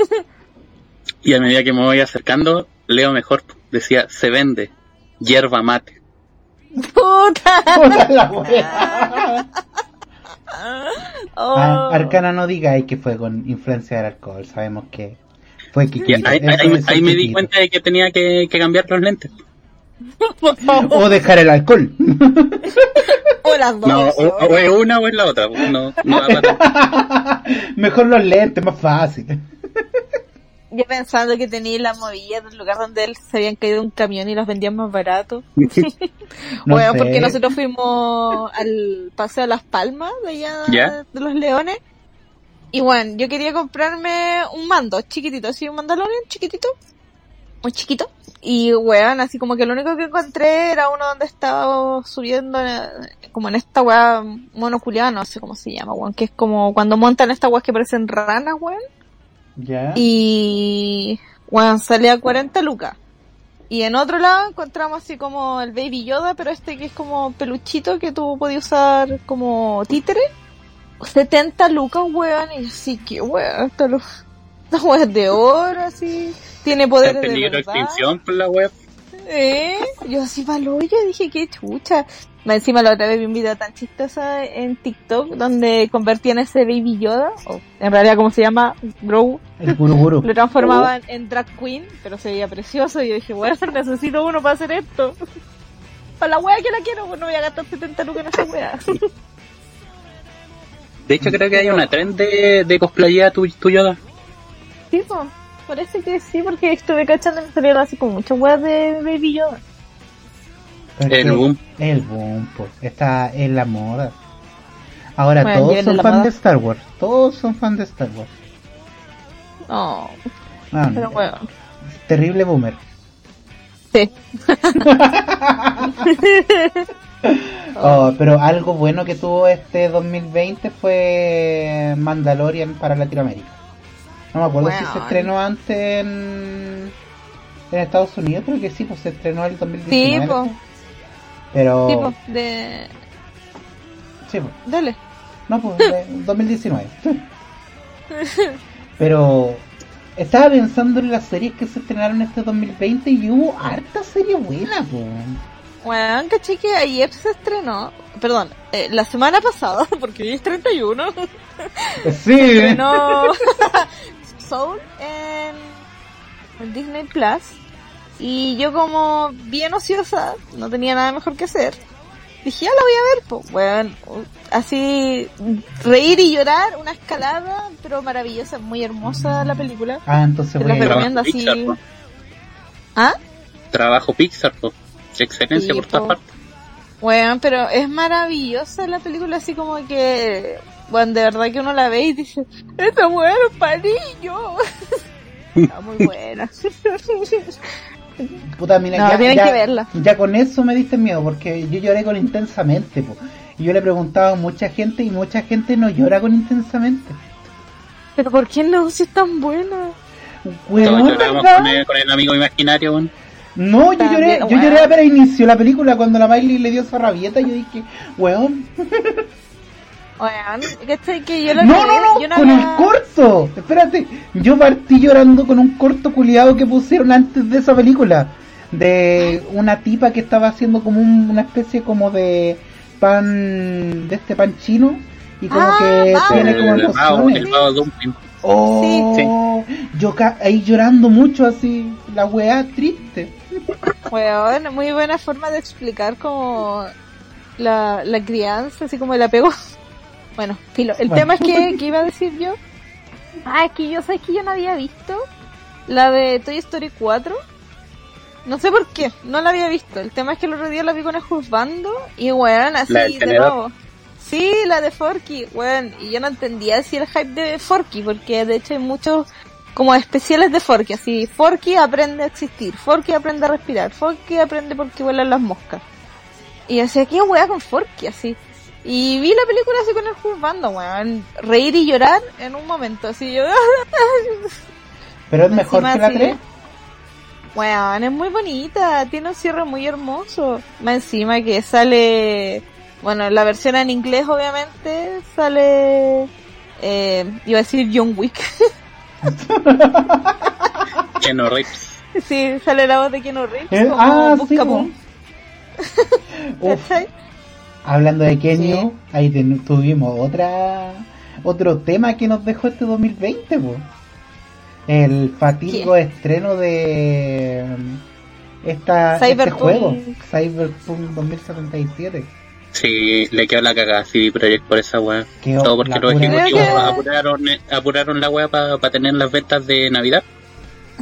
Y a medida que me voy acercando, leo mejor, decía, se vende hierba mate. ¡Puta! Puta la weá. Oh. Ah, Arcana no digáis que fue con influencia del alcohol. Sabemos que fue Kikito. ahí, ahí- me di cuenta de que tenía que, que cambiar los lentes. O dejar el alcohol. O las dos. No, o, es una o es la otra. No, no Mejor los lentes, más fácil. Yo pensando que tenía la movilla del lugar donde él se habían caído un camión y los vendían más barato. No bueno, sé. porque nosotros fuimos al Paseo de las Palmas de allá de los Leones. Y bueno, yo quería comprarme un mando chiquitito, así un Mandalorian chiquitito. Muy chiquito. Y weón, así como que lo único que encontré era uno donde estaba subiendo como en esta weá monoculiada, no sé cómo se llama, weón, que es como cuando montan estas weas que parecen ranas, weón. Y bueno, salía a 40 lucas. Y en otro lado encontramos así como el Baby Yoda, pero este que es como peluchito que tú podías usar como títere. 70 lucas, weón. Y así que, weón, esta lo- esta weón es de oro, así. Tiene en de peligro de extinción por la web. ¿Eh? Yo así palo, yo dije que chucha. Más Encima la otra vez vi un video tan chistoso en TikTok donde convertían ese Baby Yoda, o en realidad como se llama, Grow, El guru guru. lo transformaban en drag queen, pero se veía precioso y yo dije, bueno, necesito uno para hacer esto. Para la wea que la quiero, pues no voy a gastar 70 lucas en esa wea. De hecho, creo que hay una trend de, de cosplayar tu, tu Yoda. sí, pues, parece que sí, porque estuve cachando me salieron así como muchas weas de Baby Yoda. El boom. El boom, pues. Está en la moda. Ahora Bueno, todos de son moda. de Star Wars. Todos son fans de Star Wars. No, Ah, pero bueno. Terrible boomer. Sí. Oh, pero algo bueno que tuvo este 2020 fue Mandalorian para Latinoamérica. No me acuerdo si se estrenó antes en, en Estados Unidos, creo que sí, pues se estrenó el 2019. Sí, po. Pero... Tipo, de... Sí, pues. Dale. No, pues, de 2019. Pero estaba pensando en las series que se estrenaron este 2020 y hubo harta serie buena, pues. Bueno, caché que ayer se estrenó, perdón, eh, la semana pasada, porque hoy es 31, Sí, se estrenó Soul en, en Disney Plus. Y yo como bien ociosa, no tenía nada mejor que hacer, dije, ya la voy a ver, pues, bueno, así, reír y llorar, una escalada, pero maravillosa, muy hermosa la película. Ah, entonces Te voy la recomiendo así. Pixar. ¿Ah? Trabajo Pixar, po. Excelencia Sí, por todas partes. Bueno, pero es maravillosa la película, así como que, bueno, de verdad que uno la ve y dice, esta mujer es niños. Está muy buena. Puta, mira, No, ya, tienen ya- que verla. ya con eso me diste miedo, porque yo lloré con intensamente, po. Y yo le preguntaba a mucha gente y mucha gente no llora con intensamente. Pero ¿por qué no? Si es tan buena. ¿verdad? con el, con el amigo imaginario, weón. No, yo lloré, yo lloré apenas inició la película cuando la Miley le dio esa rabieta, yo dije, weón, No, no, no, yo no con había- el corto, espérate, yo partí llorando con un corto culiado que pusieron antes de esa película, de una tipa que estaba haciendo como un- una especie como de pan, de este pan chino, y como Ah, que tiene como el emociones. el Dumpling. Oh, yo ca- ahí llorando mucho así, la weá triste. Weón, muy buena forma de explicar como la, la crianza, así como el apego. Bueno, filo. El Bueno. tema es que, ¿qué iba a decir yo? Ah, es que yo sé que yo no había visto la de Toy Story 4. No sé por qué, no la había visto. El tema es que el otro día la vi con el juzgando y weón, así ¿La del de tenedor? nuevo. Sí, la de Forky, weón. Y yo no entendía así el hype de Forky, porque de hecho hay muchos como especiales de Forky, así, Forky aprende a existir, Forky aprende a respirar, Forky aprende porque vuelan las moscas. Y yo decía, ¿qué weá con Forky? Así. Y vi la película así con el juzgando, weón. Reír y llorar en un momento, así yo. Pero es mejor Encima que la sí. 3. Weón, es muy bonita, tiene un cierre muy hermoso. Más encima que sale, bueno, la versión en inglés obviamente sale, eh, iba a decir John Wick. Keanu Reeves. sí, sale la voz de Keanu Reeves. Eh, como ah, sí. hablando de Kenio, Sí. ahí ten- tuvimos otra otro tema que nos dejó este 2020, po. El fatídico estreno de mm, esta, este Cyberpunk. juego, Cyberpunk 2077. Sí, le quedó la cagada a CD Projekt por esa weá. Todo porque los ejecutivos que- apuraron, eh, apuraron la weá para tener las ventas de Navidad.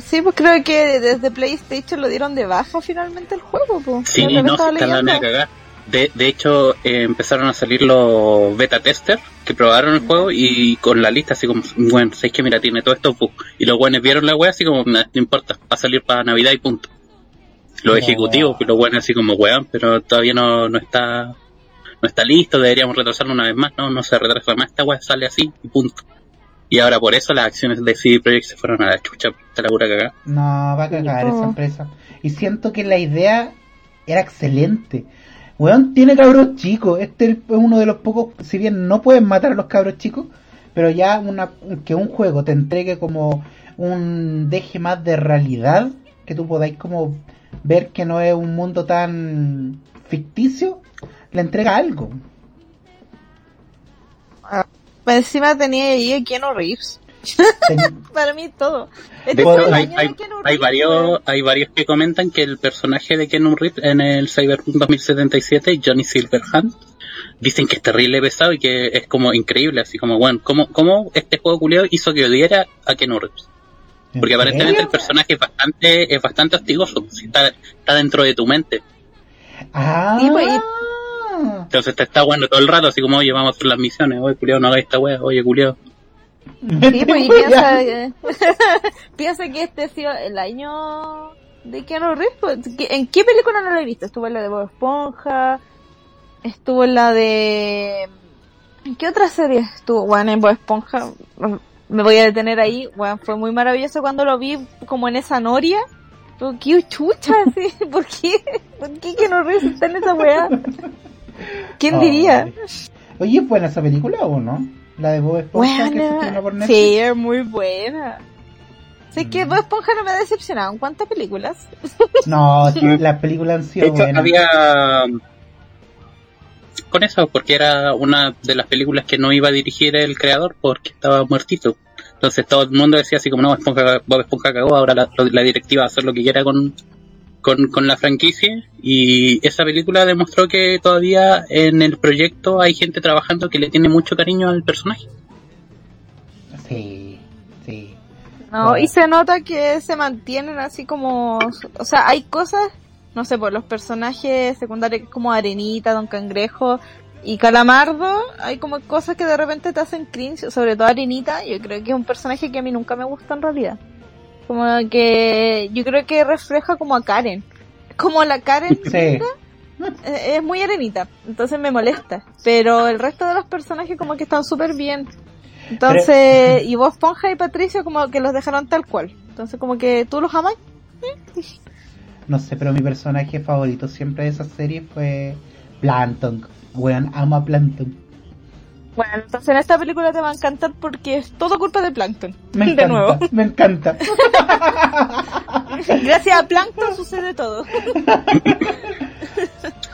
Sí, pues creo que desde PlayStation lo dieron de baja finalmente el juego, pues. Sí, no, se la cagada. De, de hecho, eh, empezaron a salir los beta testers que probaron el juego y con la lista así como, bueno, sabéis que mira, tiene todo esto bugs. Y los buenos vieron la wea así como, "Nah, no importa, va a salir para Navidad y punto. Los Pero- ejecutivos, y los buenos así como, weón, pero todavía no, no está no está listo, deberíamos retrasarlo una vez más. No, no se retrasa más, esta wea sale así y punto. Y ahora por eso las acciones de CD Projekt se fueron a la chucha, está la pura cagada. No, va a cagar esa empresa. Y siento que la idea era excelente. Weón, tiene cabros chicos. Este es uno de los pocos, si bien no pueden matar a los cabros chicos, pero ya una, que un juego te entregue como un deje más de realidad, que tú podáis como ver que no es un mundo tan ficticio, le entrega algo. Pues encima tenía ahí a Keanu Reeves. Para mí todo. Este hecho, hay, varios, hay varios que comentan que el personaje de Keanu Reeves en el Cyberpunk 2077, Johnny Silverhand, dicen que es terrible pesado y que es como increíble, así como, bueno, ¿cómo, cómo este juego culiado hizo que odiara a Keanu Reeves? Porque ¿En aparentemente serio? el personaje es bastante, es bastante hostigoso, está, está dentro de tu mente. Ah, Sí, pues. Entonces te está jugando todo el rato, así como, oye, vamos a hacer las misiones, oye, culiao, no hagáis esta wea, oye, culiao. Sí, pues, y piensa, que- piensa que este ha sido el año de Keanu Reeves. pues, ¿qué- ¿En qué película no lo he visto? Estuvo en la de Bob Esponja, estuvo en la de... ¿En qué otra serie estuvo? Bueno, en Bob Esponja, me voy a detener ahí. Bueno, fue muy maravilloso cuando lo vi como en esa noria. Pero, ¿Qué chucha? así, ¿Por qué? ¿Por qué Keanu Reeves está en esa weá? ¿Quién diría? Oye, ¿es buena esa película o no? La de Bob Esponja que se estrenó por Netflix. Sí, es muy buena. Sé que Mm. Bob Esponja no me ha decepcionado. ¿En cuántas películas? No, sí, las películas han De sido hecho, buenas. había... Con eso, porque era una de las películas que no iba a dirigir el creador porque estaba muertito. Entonces todo el mundo decía así como, no, Esponja, Bob Esponja cagó, ahora la, la directiva va a hacer lo que quiera con, con, con la franquicia. Y esa película demostró que todavía en el proyecto hay gente trabajando que le tiene mucho cariño al personaje. Sí, sí. No, y se nota que se mantienen así como... O sea, hay cosas, no sé, por los personajes secundarios como Arenita, Don Cangrejo y Calamardo, hay como cosas que de repente te hacen cringe, sobre todo Arenita, yo creo que es un personaje que a mí nunca me gusta en realidad. Como que yo creo que refleja como a Karen. Como la Karen Sí. eh, es muy arenita, entonces me molesta. Pero el resto de los personajes como que están súper bien. Entonces, y vos, Ponja y Patricio como que los dejaron tal cual. Entonces como que tú los amas. No sé, pero mi personaje favorito siempre de esa serie fue Plankton. Weón, amo a Plankton. Bueno, entonces en esta película te va a encantar porque es todo culpa de Plankton. Me de encanta, nuevo. me encanta. Gracias a Plankton sucede todo.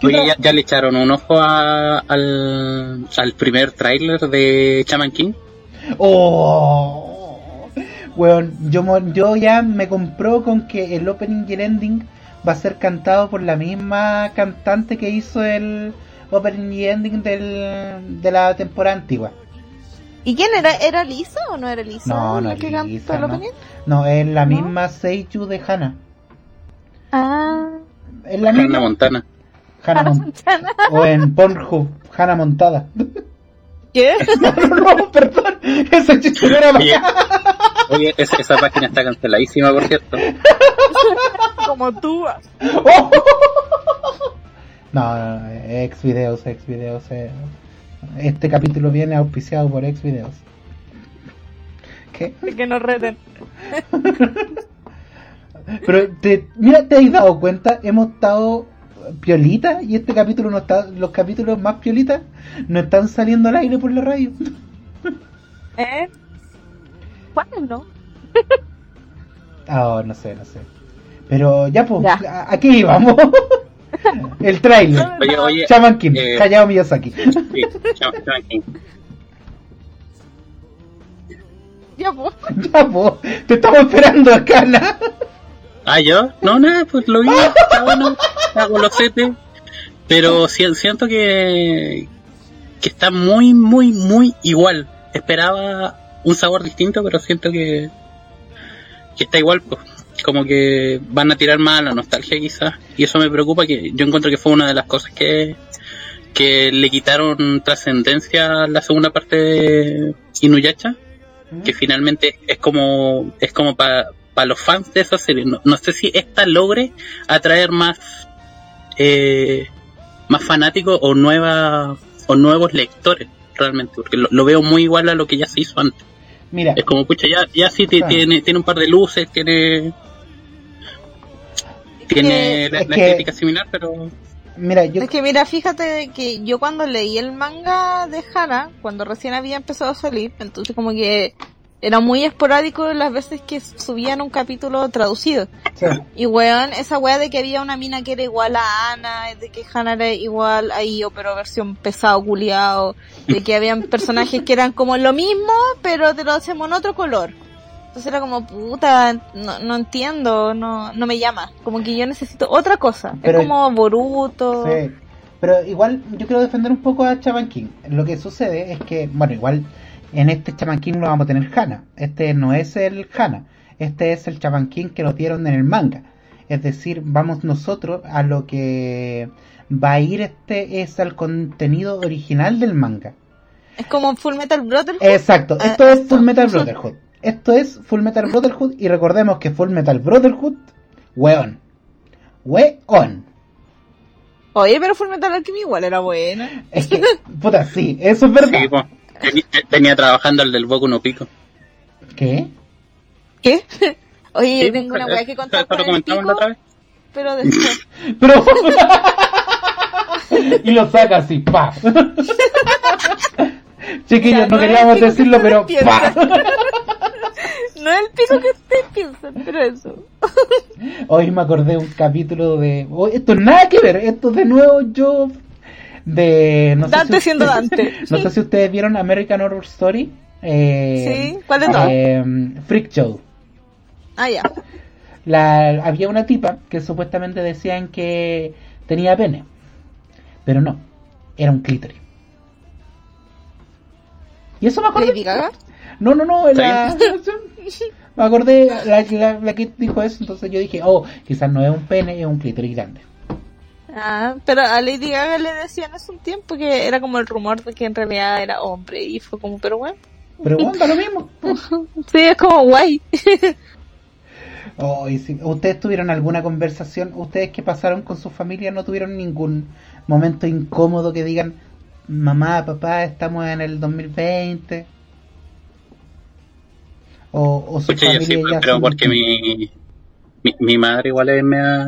Oye, ya, ya le echaron un ojo a- al, al primer tráiler de Chaman King. Oh, weón, yo, mo- yo ya me compró con que el opening y el ending va a ser cantado por la misma cantante que hizo el opening y ending del, de la temporada antigua. ¿Y quién era? ¿Era Lisa o no era Lisa? No, no que Lisa, no. No, es la ¿No? misma Seiyu de Hana. Ah, Es la Hannah misma Montana. Hannah Mon- o en Pornhub, Hannah Montada. ¿Qué? no, no, no, perdón, ese chiste no era Oye, oye, esa, esa página está canceladísima, por cierto. Como tú. Oh. No, no, no, ex videos, ex videos. eh. Este capítulo viene auspiciado por ex videos. ¿Qué? Que nos reten. Pero te, mira, te has dado cuenta, hemos estado piolita y este capítulo no está, los capítulos más piolitas no están saliendo al aire por la radio. ¿Eh? ¿Cuál no? Ah, no sé, no sé. Pero ya pues, Ya. a- aquí vamos. El trailer. Oye, oye, Shaman King, eh, Hayao Miyazaki. sí, King. Ya, pues. ya pues, te estamos esperando acá, ¿no? Ah, yo, no, nada, pues lo vi, está bueno, está golosete, pero si- siento que, que está muy, muy, muy igual. Esperaba un sabor distinto, pero siento que, que está igual, pues. Como que van a tirar más a la nostalgia quizás, y eso me preocupa, que yo encuentro que fue una de las cosas que, que le quitaron trascendencia a la segunda parte de Inuyasha, que finalmente es como es como para los fans de esa serie. No, no sé si esta logre atraer más eh, más fanáticos o nueva o nuevos lectores realmente, porque lo, lo veo muy igual a lo que ya se hizo antes. Mira, Es como, pucha, ya, ya sí Claro. tiene, tiene un par de luces, tiene tiene la, es la que- estética similar, pero mira, yo Es que mira, fíjate que yo cuando leí el manga de Hana, cuando recién había empezado a salir, entonces como que era muy esporádico las veces que subían un capítulo traducido. sí, Y weón, esa wea de que había una mina que era igual a Ana, de que Hana era igual a Io, pero versión pesado, culiao, de que habían personajes que eran como lo mismo, pero te lo hacemos en otro color. Entonces era como, puta, no, no entiendo, no, no me llama. Como que yo necesito otra cosa. Pero- es como Boruto. Sí, pero igual yo quiero defender un poco a Chaman King. Lo que sucede es que, bueno, igual en este Chaman King no vamos a tener Hana. Este no es el Hana. Este es el Chaman King que nos dieron en el manga. Es decir, vamos nosotros a lo que va a ir este es al contenido original del manga. Es como Full Metal Brotherhood. Exacto, Ah, esto es Full Metal Brotherhood. Esto es Full Metal Brotherhood y recordemos que Full Metal Brotherhood, weón. Weón. Oye, pero Full Metal Alchemy igual era buena. Es que, puta, sí, eso es verdad. Sí, Tenía trabajando el del Boku no Pico. ¿Qué? ¿Qué? Oye, Sí, yo tengo una weá que contar con el comentamos la pico, otra vez. pero después. Pero... y lo saca así, pa. Chiquillos, Ya, no queríamos pico decirlo, pero pa. No es el pico que ustedes piensan, pero eso. Hoy me acordé de un capítulo de... oh, esto es nada que ver, esto de nuevo yo... De... No sé Dante si siendo ustedes- Dante. No sé si ustedes vieron American Horror Story. Eh, Sí, ¿cuál de todas? eh, Freak Show. Ah, ya. Había una tipa que supuestamente decían que tenía pene. Pero no, era un clítoris. Y eso me acordé. ¿Lady Gaga? No, no, no, la, me acordé la, la, la que dijo eso, entonces yo dije, oh, quizás no es un pene, es un clítoris grande. Ah, pero a Lady Gaga le decían hace un tiempo que era como el rumor de que en realidad era hombre y fue como, pero bueno. Pero bueno, lo mismo. Sí, es como guay. Oh, y si ustedes tuvieron alguna conversación, ustedes que pasaron con su familia, no tuvieron ningún momento incómodo que digan, mamá, papá, estamos en el 2020. O, o su Pucha, yo sí, familia ya pero porque mi, mi, mi madre igual es mea,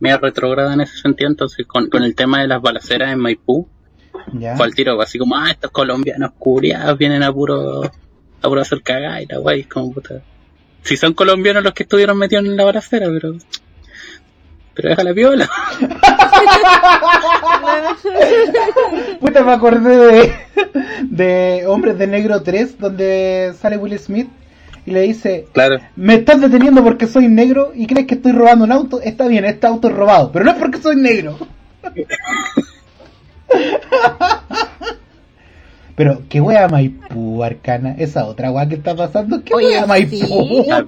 mea retrograda en ese sentido, entonces con, con el tema de las balaceras en Maipú, Ya. fue al tiro, así como, ah, estos colombianos curiados vienen a puro, a puro hacer cagada y la guay, como puta. Si son colombianos los que estuvieron metidos en la balacera, pero... Pero déjala piola. Puta, me acordé de, de Hombres de Negro 3, donde sale Will Smith y le dice, Claro. me estás deteniendo porque soy negro y crees que estoy robando un auto. Está bien, este auto es robado, pero no es porque soy negro. Pero, ¿qué wea Maipú, Arcana? Esa otra wea que está pasando, ¿qué Oye, wea Maipú? sí. Ah,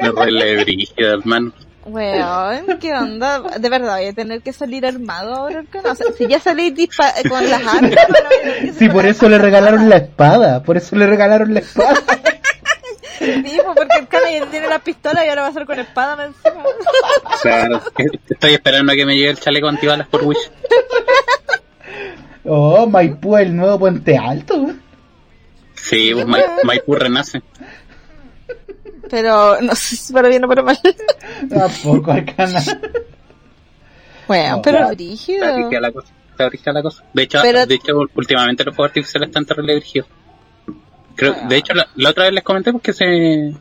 hermano. Weón, ¿qué onda? De verdad, voy a tener que salir armado ahora. ¿qué no? O sea, si ya salí dispa- con las armas, Sí, por eso le regalaron la espada, por eso le regalaron la espada. Sí, porque el ya tiene la pistola y ahora va a ser con espada encima. Claro. Estoy esperando a que me llegue el chaleco antibalas por Wish. Oh, Maipú, el nuevo puente alto. Sí, pues Ma- Maipú renace. Pero no sé si para bien o para mal. Tampoco, Arcana. Weón, No, pero brígido. Está brígida la cosa. Está la cosa. De hecho, Pero- de hecho, últimamente los fuegos artificiales están terrible brígidos. Creo, de hecho, la, la otra vez les comenté porque se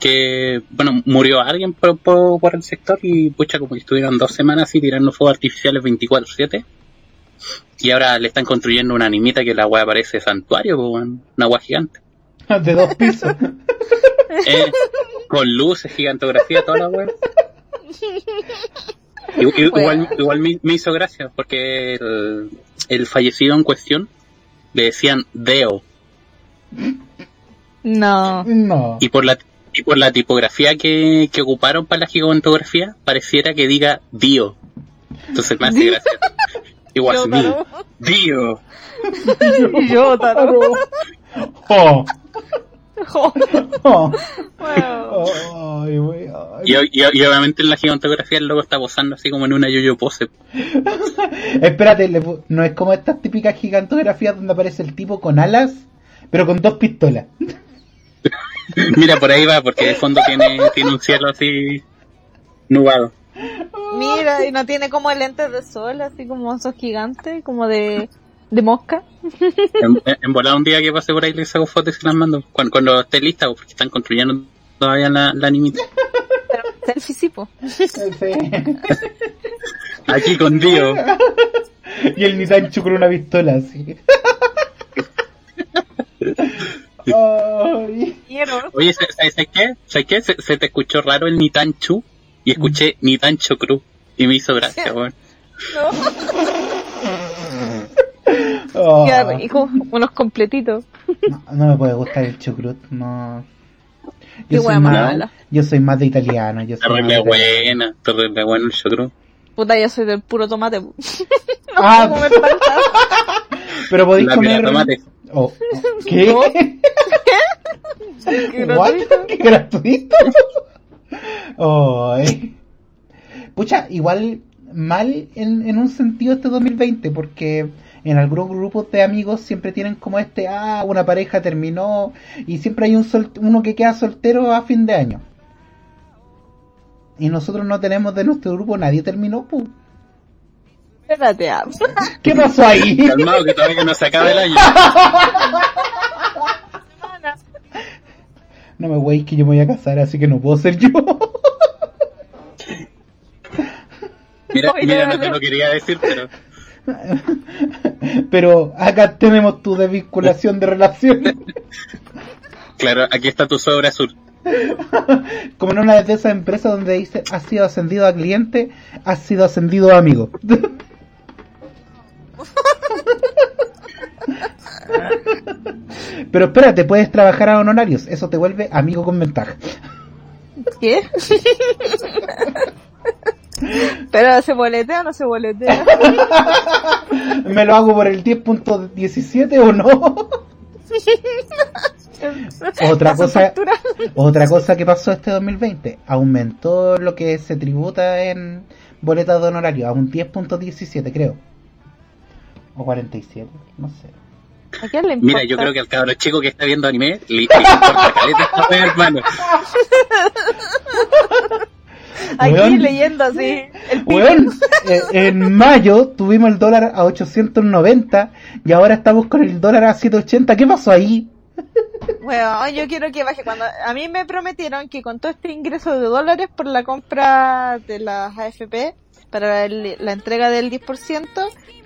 que bueno murió alguien por, por, por el sector y pucha como que estuvieron dos semanas así tirando fuegos artificiales 24/7 y ahora le están construyendo una animita que la weá parece santuario una weá gigante. De dos pisos. Eh, con luces gigantografía toda la weá. I- i- igual, igual me, me hizo gracia porque el, el fallecido en cuestión le decían Deo No. No. y por la y por la tipografía que, que ocuparon para la gigantografía pareciera que diga Dio entonces me hace gracia igual Yo, me. Dio Yo, Taro. Oh. Oh, Oh. ay. y, y- y obviamente en la gigantografía el logo está posando así como en una yo-yo pose Espérate, no es como estas típicas gigantografías donde aparece el tipo con alas, pero con dos pistolas. mira por ahí va porque de fondo tiene, tiene un cielo así nubado Mira, y no tiene como lentes de sol, así como esos gigantes, como de, de mosca. en, en volada un día que pase por ahí le saco fotos y se las mando cuando, cuando esté lista porque están construyendo todavía la, la animita Selfie, sí, aquí con Dio y el Nitanchu con una pistola así. Oye, ¿sabes sabes qué? ¿Sabes qué? Se, se te escuchó raro el Nitanchu y escuché Nitancho Cruz y me hizo gracia, weón. Oh. Qué rico. Unos completitos. No, no me puede gustar el chucrut, no. Qué Yo soy, más, mala. Yo soy más de italiano. Yo soy más buena, terrible bueno el chocro. Puta, yo soy del puro tomate. no Ah, puedo comer. Pero podéis comer. tomate. Oh, ¿Qué? Qué What? gratuito. ¿Qué gratuito? Ay. Pucha, igual mal en, en un sentido este 2020, porque en algunos grupos de amigos siempre tienen como este, ah, una pareja terminó, y siempre hay un sol- uno que queda soltero a fin de año. Y nosotros no tenemos de nuestro grupo, nadie terminó, pu. Espérate, ah. ¿Qué pasó ahí? Calmado que todavía no se acaba el año. No me voy, que yo me voy a casar, así que no puedo ser yo. Mira, mira, no, te lo quería decir, pero Pero acá tenemos tu desvinculación de relaciones. claro, aquí está tu sobre azul. Como en una de esas empresas donde dice has sido ascendido a cliente, has sido ascendido a amigo. Pero espérate, puedes trabajar a honorarios, eso te vuelve amigo con ventaja. ¿Qué? Pero se boletea o no se boletea. ¿Me lo hago por el 10.17 o no? Otra cosa, otra cosa que pasó este 2020, aumentó lo que se tributa en boletas de honorario a un 10.17 creo. O 47, no sé. ¿A quién le importa? Mira, yo creo que al cabrón chico que está viendo anime le, le importa caleta esta wea, hermano. Aquí Weón. leyendo así. El. Weón, eh, en mayo tuvimos el dólar a 890 y ahora estamos con el dólar a 780. ¿Qué pasó ahí? Bueno, yo quiero que baje. Cuando a mí me prometieron que con todo este ingreso de dólares por la compra de las AFP para el- la entrega del 10%,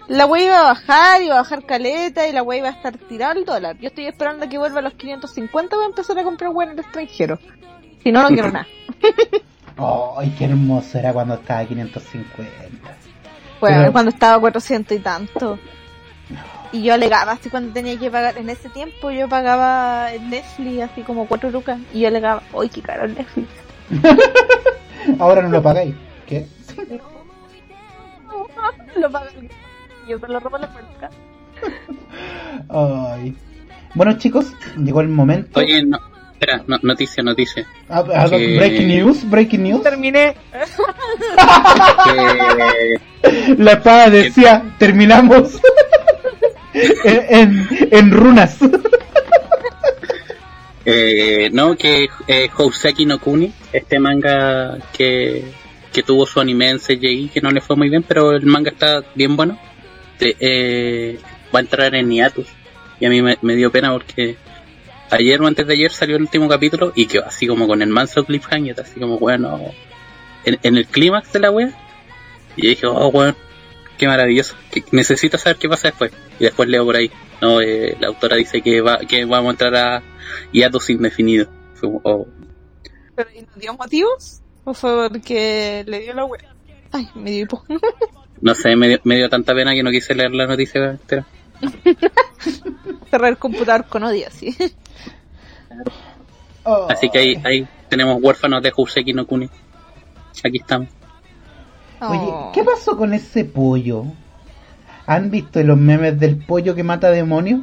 la wea iba a bajar, iba a bajar caleta y la wea iba a estar tirada al dólar. Yo estoy esperando a que vuelva a los 550 para empezar a comprar wea en el extranjero. Si no, no quiero nada. Ay, qué hermoso era cuando estaba a 550. Bueno, Pero- cuando estaba a 400 y tanto. Y yo alegaba, así cuando tenía que pagar, en ese tiempo yo pagaba el Netflix así como 4 lucas. Y yo alegaba, ¡ay, qué caro el Netflix! Ahora no lo pagáis. ¿Qué? lo pago el- y yo te lo robo a la. Ay. Bueno chicos, llegó el momento. Oye, no, espera, no- noticia, noticia. Ah, ah, que- Breaking news, breaking news. Terminé. Que, La espada decía, terminamos en, en, en runas. eh, no, que eh, Houseki no Kuni, este manga que, que tuvo su anime en CGI, que no le fue muy bien, pero el manga está bien bueno, te- eh, va a entrar en hiatus. Y a mí me, dio pena porque ayer o antes de ayer salió el último capítulo y quedó así como con el manso cliffhanger, así como, bueno, en, el clímax de la wea. Y dije, oh, weón, qué maravilloso. Que necesito saber qué pasa después. Y después leo por ahí. No, eh, la autora dice que va, que vamos a entrar a hiatus indefinido. Oh. ¿Pero y nos dio motivos? ¿O fue porque le dio la wea? Ay, me dio hipo. No sé, me dio, me dio tanta pena que no quise leer la noticia entera. Cerrar el computador con odio, sí. Oh. Así que ahí, ahí tenemos huérfanos de Houseki no Kuni. Aquí estamos. Oye, Oh. ¿qué pasó con ese pollo? ¿Han visto los memes del pollo que mata demonios?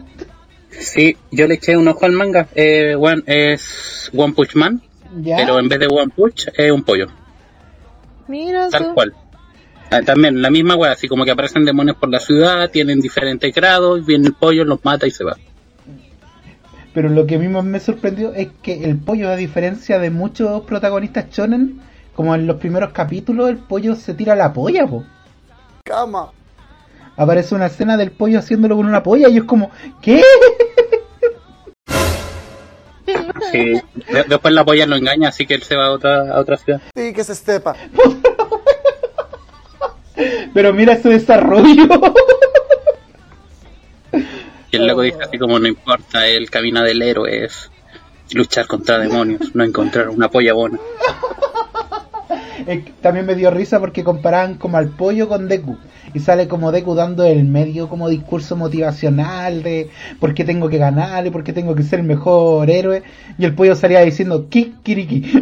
Sí, yo le eché un ojo al manga. Eh, one, es One Punch Man, ¿Ya? pero en vez de One Punch es un pollo. Mira Tal tú. cual. Ah, También la misma wea, así como que aparecen demonios por la ciudad, tienen diferentes grados, viene el pollo, los mata y se va. Pero lo que a mí más me sorprendió es que el pollo, a diferencia de muchos protagonistas shonen, como en los primeros capítulos, el pollo se tira la polla, po. Cama. Aparece una escena del pollo haciéndolo con una polla y es como, ¿qué? Sí. De- después la polla lo engaña, así que él se va a otra, a otra ciudad. Sí, que se estepa. Pero mira ese desarrollo. Y el loco dice así como no importa, el camino del héroe es luchar contra demonios, no encontrar una polla buena. También me dio risa porque comparaban como al pollo con Deku. Y sale como Deku dando el medio como discurso motivacional de por qué tengo que ganar y por qué tengo que ser el mejor héroe. Y el pollo salía diciendo Kikiriki.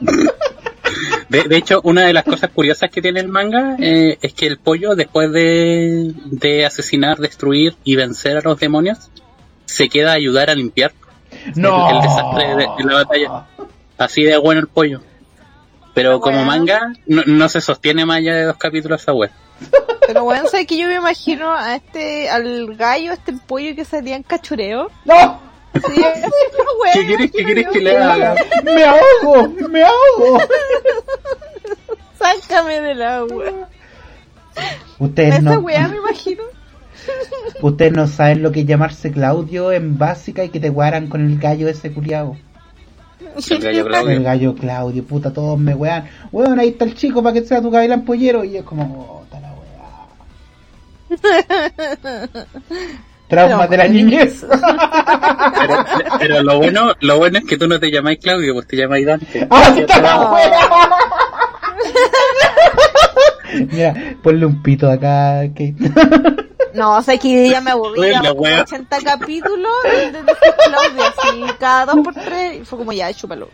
De, de hecho, una de las cosas curiosas que tiene el manga eh, es que el pollo, después de, de asesinar, destruir y vencer a los demonios, se queda a ayudar a limpiar No. el, el desastre de, de la batalla. Así de bueno el pollo. Pero como manga, no, no se sostiene más allá de dos capítulos esa web. Pero bueno, ¿sabes que yo me imagino a este, al gallo, este pollo que salía en cachureo? ¡No! Sí, ¿Qué quieres, qué quieres que le haga? ¡Me ahogo! ¡Me ahogo! Sácame del agua. Ustedes Esa no, weá me imagino. ustedes no saben lo que es llamarse Claudio en básica y que te guaran con el gallo ese culiao. El gallo El Claudio. gallo Claudio, puta, todos me wean. Weón, ahí está el chico para que sea tu gavilán pollero. Y es como, puta la weá. Trauma de la niñez. Pero, pero lo bueno, lo bueno es que tú no te llamáis Claudio, pues te llamáis Dante. ¡Ah, está la! Mira, ponle un pito acá, Kate. No, o sea que ya me aburrí. Bueno, ya wea. 80 capítulos de Claudia, así, cada dos por tres. Y fue como ya, chúpalo.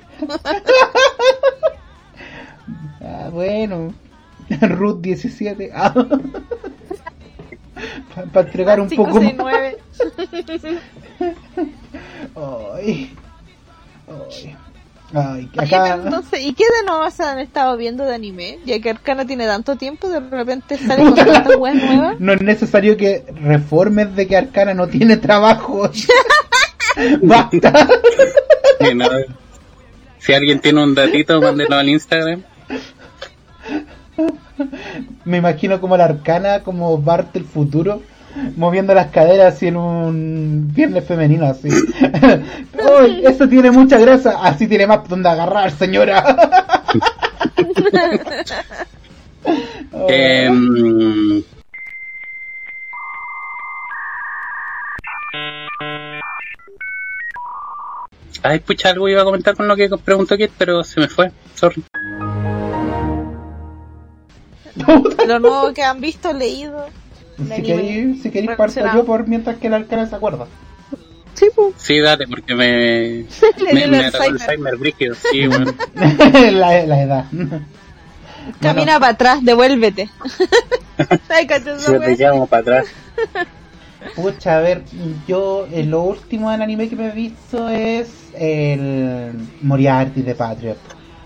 Ah, bueno. Ruth 17. Ah. Para entregar un 5, poco 6, más. 9. Ay. Ay. Ay, acá. entonces, ¿y qué de nuevo se han estado viendo de anime? Ya que Arcana tiene tanto tiempo, de repente sale con tantas weas nuevas. No es necesario que reformes de que Arcana no tiene trabajo. Basta. Sí, no. Si alguien tiene un datito, mándelo al Instagram. Me imagino como la Arcana, como Bart del futuro, moviendo las caderas así en un viernes femenino así. ¡Uy! Eso tiene mucha grasa. Así tiene más donde agarrar, señora. Em, Ay, pucha, algo iba a comentar con lo que preguntó Kit, pero se me fue. Sorry. Lo nuevo que han visto, leído. Si queréis, si queréis parto yo por mientras que la Arcana se acuerda. Sí, pues. Sí, date, porque me. Le me, dio el me atacó el Alzheimer. Brígido. Sí, bueno. la, la edad. Camina para atrás, devuélvete. Ay, Yo te llamo para atrás. Pucha, a ver, yo eh, lo último del anime que me he visto es el Moriarty de Patriot.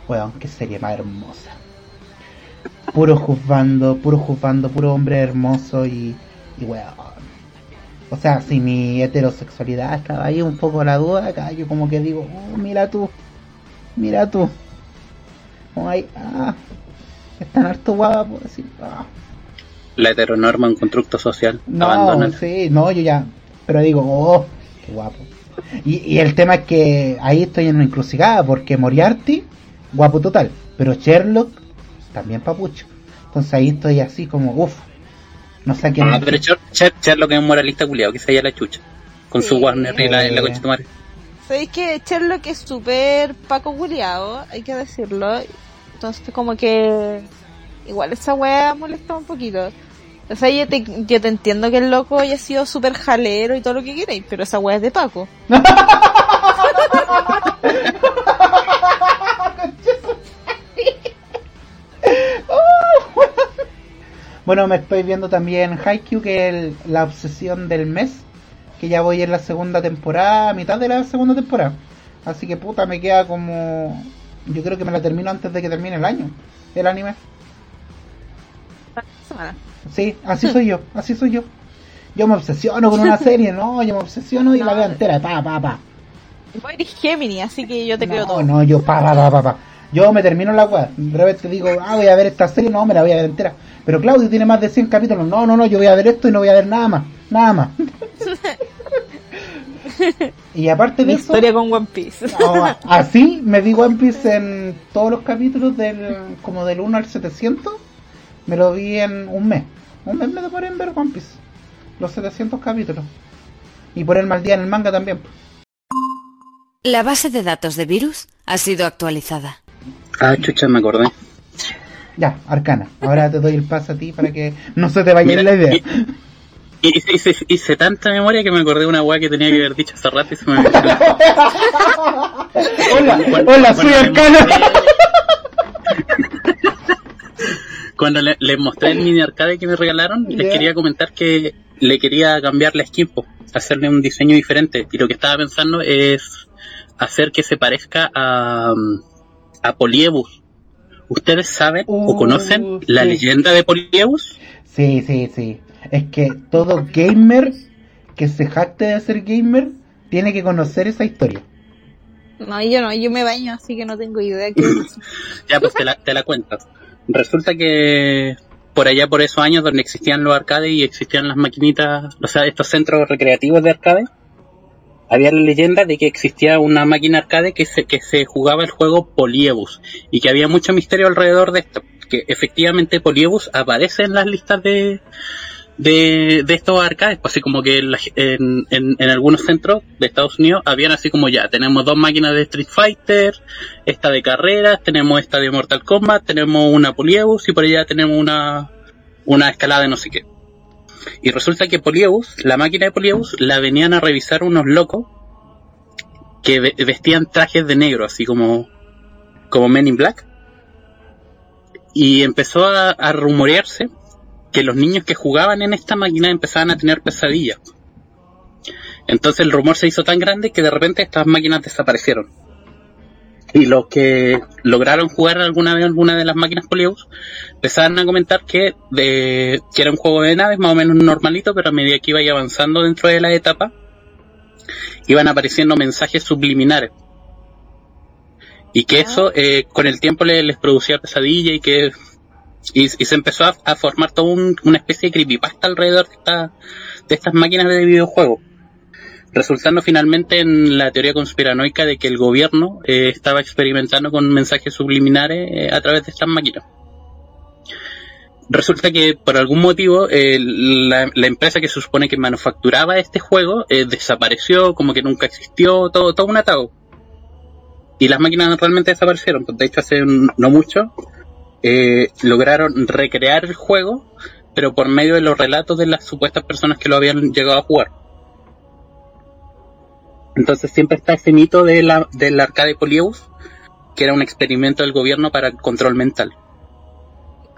Weón, qué serie más hermosa. Puro juzgando, puro juzgando, puro hombre hermoso y, y weón. O sea, si mi heterosexualidad estaba ahí un poco la duda, acá yo como que digo, oh, mira tú, mira tú. Como ahí, ah, están harto guapos, así, ah. La heteronorma, un constructo social. No, Abandónala. sí, no, yo ya. Pero digo, oh, qué guapo. Y, y el tema es que ahí estoy en una encrucijada, porque Moriarty, guapo total. Pero Sherlock, también papucho. Entonces ahí estoy así como, uff. No sé a quién. Ah, pero lo que es un moralista culiado, que se halla la chucha. Con su. Warner y la, y la concha de tu madre. Sabéis que Sherlock es súper Paco Culeado, hay que decirlo. Entonces, como que. Igual esa wea molesta un poquito. O sea, yo te, yo te entiendo que el loco haya sido súper jalero y todo lo que queréis, pero esa wea es de Paco. Bueno, me estoy viendo también Haikyuu, que es el- la obsesión del mes. Que ya voy en la segunda temporada, mitad de la segunda temporada. Así que puta, me queda como. Yo creo que me la termino antes de que termine el año. El anime. Sí, así soy yo, así soy yo. Yo me obsesiono con una serie, no, yo me obsesiono y la veo entera, pa, pa, pa. Vos eres Gemini, así que yo te creo No, todo. no, yo pa, pa, pa, pa, pa. Yo me termino la weá. De repente digo, ah, voy a ver esta serie, no, me la voy a ver entera. Pero Claudio tiene más de 100 capítulos. No, no, no, yo voy a ver esto y no voy a ver nada más. Nada más. y aparte de Mi eso, historia con One Piece. así me vi One Piece en todos los capítulos del como del 1 al 700. Me lo vi en un mes. Un mes me demoré en ver One Piece. Los 700 capítulos. Y por el mal día en el manga también. La base de datos de virus ha sido actualizada. Ah, chucha, me acordé. Ya, Arcana. Ahora te doy el paso a ti para que no se te vaya Mira, la idea. y- Hice, hice- hice tanta memoria que me acordé de una weá que tenía que haber dicho hace rato y se me Hola, hola, soy Arcana. cuando le- les mostré el mini arcade que me regalaron, les quería comentar que le quería cambiar la skin, po, hacerle un diseño diferente. Y lo que estaba pensando es hacer que se parezca a, mm, a Poliebus. ¿Ustedes saben o conocen la leyenda de Poliebus? Sí, sí, sí. Es que todo gamer que se jacte de ser gamer tiene que conocer esa historia. No, yo no, yo me baño, así que no tengo idea qué es. Ya, pues te la, te la cuento. Resulta que por allá, por esos años donde existían los arcades y existían las maquinitas, o sea, estos centros recreativos de arcade, había la leyenda de que existía una máquina arcade que se, que se jugaba el juego Poliebus y que había mucho misterio alrededor de esto. Que efectivamente Poliebus aparece en las listas de, de, de estos arcades, pues así como que en, en algunos centros de Estados Unidos habían así como ya, tenemos dos máquinas de Street Fighter, esta de carreras, tenemos esta de Mortal Kombat, tenemos una Poliebus y por allá tenemos una, una escalada de no sé qué. Y resulta que Poliebus, la máquina de Poliebus, la venían a revisar unos locos que ve- vestían trajes de negro, así como, como Men in Black. Y empezó a, a rumorearse que los niños que jugaban en esta máquina empezaban a tener pesadillas. Entonces el rumor se hizo tan grande que de repente estas máquinas desaparecieron. Y los que lograron jugar alguna vez alguna de las máquinas Poliebus empezaban a comentar que, de, que era un juego de naves más o menos normalito, pero a medida que iba avanzando dentro de la etapa, iban apareciendo mensajes subliminares. Y que eso eh, con el tiempo le- les producía pesadilla y que y, y se empezó a, a formar toda un- una especie de creepypasta alrededor de, esta- de estas máquinas de videojuegos resultando finalmente en la teoría conspiranoica de que el gobierno eh, estaba experimentando con mensajes subliminares eh, a través de estas máquinas. Resulta que por algún motivo eh, la, empresa que se supone que manufacturaba este juego desapareció, como que nunca existió, todo, todo un atado. Y las máquinas realmente desaparecieron. De hecho, hace no mucho lograron recrear el juego, pero por medio de los relatos de las supuestas personas que lo habían llegado a jugar. Entonces siempre está ese mito de la, del arcade Poliebus, que era un experimento del gobierno para el control mental.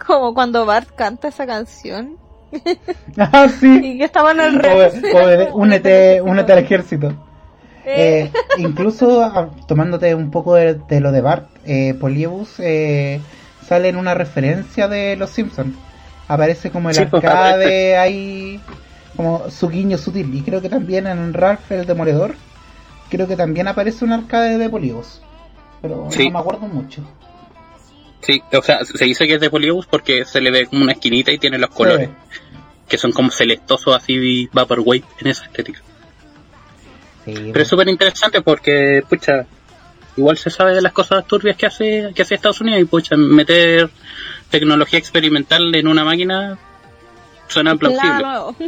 Como cuando Bart canta esa canción. Ah, sí. Y que estaban al revés. únete, únete al ejército. Eh, incluso ah, tomándote un poco de, de lo de Bart, eh, Poliebus eh, sale en una referencia de Los Simpsons. Aparece como el Sí, pues, arcade aparece. ahí, como su guiño sutil. Y creo que también en Ralph el Demoledor, creo que también aparece un arcade de Poliebus. Pero Sí. no me acuerdo mucho. Sí, o sea, se dice que es de Poliebus porque se le ve como una esquinita y tiene los colores, que son como celestosos así Vaporwave en esa estética. Pero es súper interesante porque, pucha, igual se sabe de las cosas turbias que hace, que hace Estados Unidos y, pucha, meter tecnología experimental en una máquina suena plausible. Claro.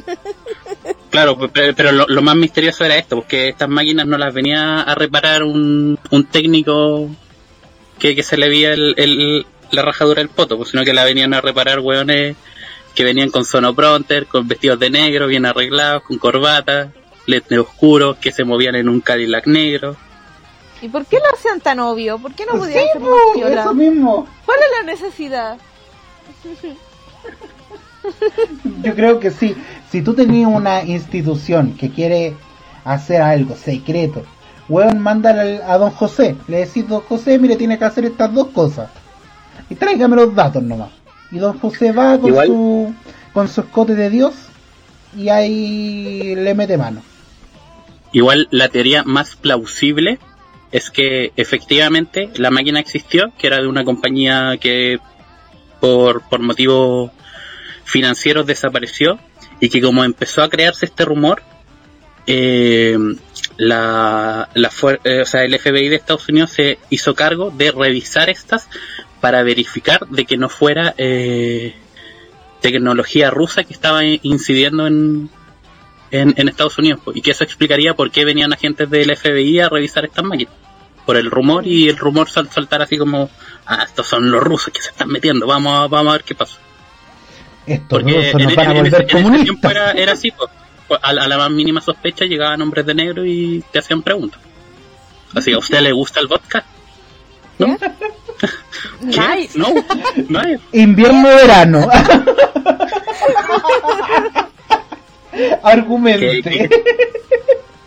Claro, pe- pe- pero lo, lo más misterioso era esto, porque estas máquinas no las venía a reparar un, un técnico que, que se le veía el, el- la rajadura del poto, pues, sino que la venían a reparar hueones que venían con sonopronter, con vestidos de negro, bien arreglados, con corbata, lentes oscuros, que se movían en un Cadillac negro. ¿Y por qué lo hacían tan obvio? ¿Por qué no podían Sí, ser más eso mismo. ¿Cuál es la necesidad? Yo creo que sí. Si tú tenías una institución que quiere hacer algo secreto, weón, mándale al- a don José. Le decís, don José, mire, tiene que hacer estas dos cosas. Y tráigame los datos nomás. Y don José va con Igual- su con su escote de Dios y ahí le mete mano. Igual la teoría más plausible es que efectivamente la máquina existió, que era de una compañía que por, por motivos financieros desapareció y que como empezó a crearse este rumor, eh, la, la eh, o sea, el FBI de Estados Unidos se hizo cargo de revisar estas para verificar de que no fuera eh, tecnología rusa que estaba incidiendo en, en, Estados Unidos y que eso explicaría por qué venían agentes del FBI a revisar estas máquinas. Por el rumor y el rumor sal- saltar así como ah estos son los rusos que se están metiendo vamos a, vamos a ver qué pasa Estos porque rusos en, nos van a en- en ese, volver en ese tiempo era, era así. Pues, a, la- a la más mínima sospecha llegaban hombres de negro y te hacían preguntas así a usted le gusta el vodka ¿no? Nice. No, no es. Invierno-verano. Que, Argumente. que,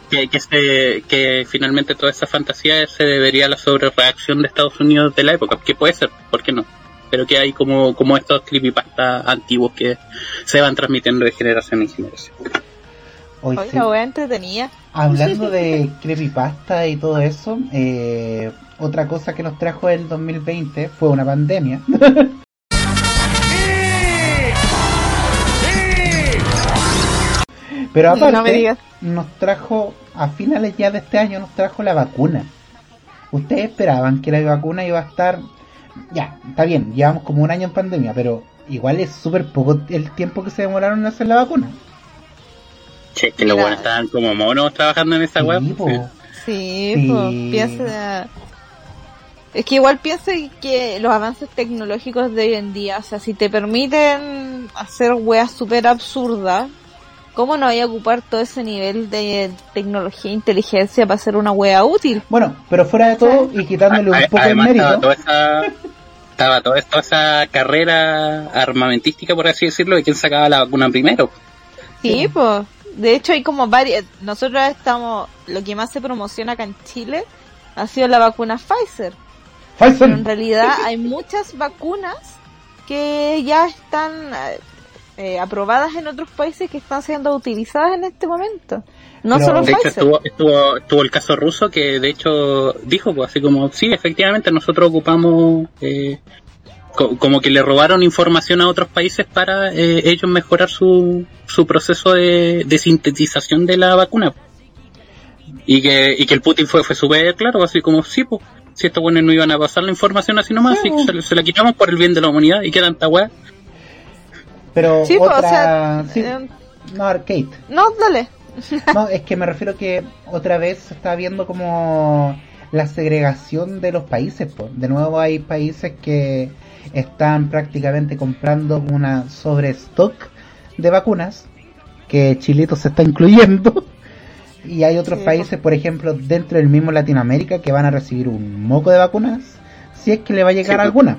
que, que se- que finalmente toda esa fantasía se debería a la sobrereacción de Estados Unidos de la época, que puede ser, ¿por qué no? Pero que hay como, como estos creepypastas antiguos que se van transmitiendo de generación en generación. Hoy Oye, sí. entretenida. Hablando de creepypasta y todo eso, eh, otra cosa que nos trajo el 2020 fue una pandemia. Pero No me aparte, digas. nos trajo, a finales ya de este año, nos trajo la vacuna. ¿Ustedes esperaban que la vacuna iba a estar... Ya, está bien, llevamos como un año en pandemia, pero igual es súper poco el tiempo que se demoraron en hacer la vacuna. Che, que los buenos estaban como monos trabajando en esa web. Sí, po. Sí, Sí. pues piensa. Es que igual piensa que los avances tecnológicos de hoy en día, o sea, si te permiten hacer weas súper absurdas, ¿cómo no voy a ocupar todo ese nivel de tecnología e inteligencia para hacer una wea útil? Bueno, pero fuera de todo y quitándole un poco el Además estaba mérito, toda esa estaba toda, toda esa carrera armamentística por así decirlo de quién sacaba la vacuna primero Sí, pues. De hecho, hay como varias. Nosotros estamos. Lo que más se promociona acá en Chile ha sido la vacuna Pfizer. Pfizer. Pero en realidad hay muchas vacunas que ya están eh, aprobadas en otros países que están siendo utilizadas en este momento. No solo de hecho estuvo, estuvo estuvo el caso ruso que de hecho dijo pues así como sí efectivamente nosotros ocupamos eh, co- como que le robaron información a otros países para eh, ellos mejorar su, su proceso de, de sintetización de la vacuna y que y que el Putin fue fue súper claro así como sí pues si estos buenos no iban a pasar la información así nomás, Sí, así que se, se la quitamos por el bien de la humanidad y tanta weá. Pero Sí, pues, otra... o sea, sí, eh, no, Arcade. no, dale. No, es que me refiero que otra vez se está viendo como la segregación de los países. po. De nuevo hay países que están prácticamente comprando una sobrestock de vacunas, que Chilito se está incluyendo. Y hay otros Sí, países, por ejemplo, dentro del mismo Latinoamérica, que van a recibir un moco de vacunas, si es que le va a llegar Sí, alguna.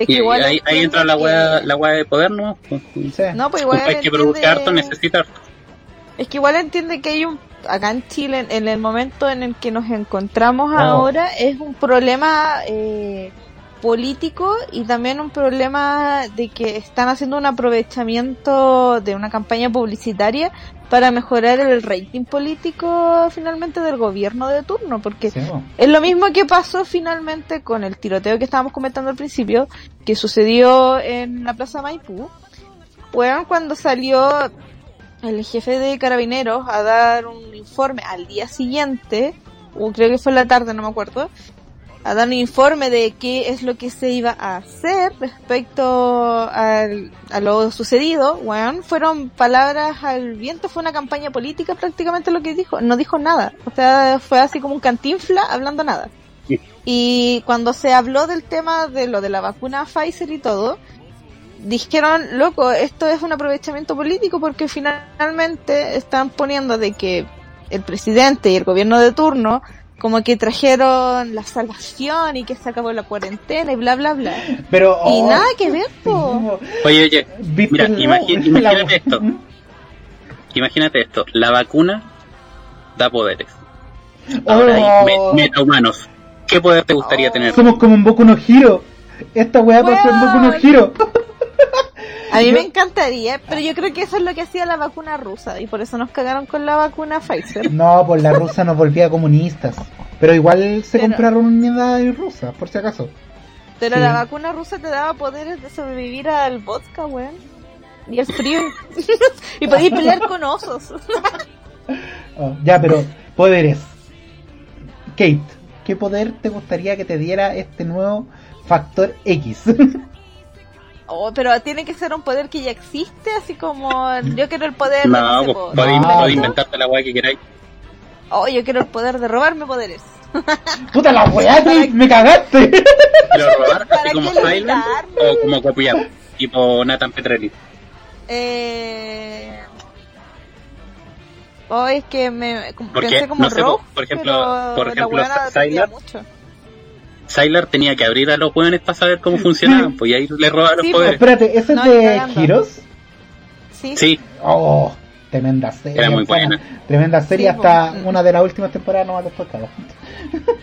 Es que Y, igual ahí, entra la que- weá, la weá de poder, ¿no? Pues, Sí. No, pues igual que produce entiende- harto necesita harto. Es que igual entiende que hay un acá en Chile en el momento en el que nos encontramos ahora es un problema eh, político y también un problema de que están haciendo un aprovechamiento de una campaña publicitaria para mejorar el rating político finalmente del gobierno de turno porque Sí, es lo mismo que pasó finalmente con el tiroteo que estábamos comentando al principio, que sucedió en la Plaza Maipú. Bueno, cuando salió el jefe de carabineros a dar un informe al día siguiente, o creo que fue en la tarde, no me acuerdo, a dar un informe de qué es lo que se iba a hacer respecto al- a lo sucedido, bueno, fueron palabras al viento, fue una campaña política prácticamente lo que dijo, no dijo nada, o sea, fue así como un cantinfla hablando nada. Y cuando se habló del tema de lo de la vacuna Pfizer y todo, dijeron, loco, esto es un aprovechamiento político porque finalmente están poniendo de que el presidente y el gobierno de turno como que trajeron la salvación y que se acabó la cuarentena y bla bla bla. Pero, y oh, nada que ver, po. po. Oye, oye, ¿Viste mira, imagínate esto. Imagínate esto, la vacuna da poderes. Ahora hay Oh. me- metahumanos. ¿Qué poder te gustaría tener? Somos como un Boku no Hiro. Esta weá pasó en Boku no. Hiro. A mí me encantaría, pero yo creo que eso es lo que hacía la vacuna rusa y por eso nos cagaron con la vacuna Pfizer. No, pues la rusa nos volvía comunistas. Pero igual se Pero- compraron unidades rusas, por si acaso. Pero Sí. la vacuna rusa te daba poderes de sobrevivir al vodka, weón. Y al frío. y podías pelear con osos. Oh, ya, pero poderes. Kate, ¿qué poder te gustaría que te diera este nuevo factor X? Oh, pero tiene que ser un poder que ya existe, así como yo quiero el poder de, no No, sé, pues, po, podéis No, podéis no. inventarte la weá que queráis. Oh, yo quiero el poder de robarme poderes. ¡Puta la weá, Kate! ¡Me cagaste! Pero robar ¿Para así como Silent o como copiar, tipo Nathan Petrelli. Eh... Oh, es que me pensé como no sé, Rogue, por ejemplo, pero por ejemplo, weona Silent- dependía mucho. Sylar tenía que abrir a los hueones para saber cómo funcionaban, pues y ahí le robaba los Sí, poderes. Espérate, ¿ese No, es de. Heroes? Sí. Sí, Oh, tremenda serie. Era muy buena. Tremenda serie Sí, hasta pues. una de las últimas temporadas no después cago.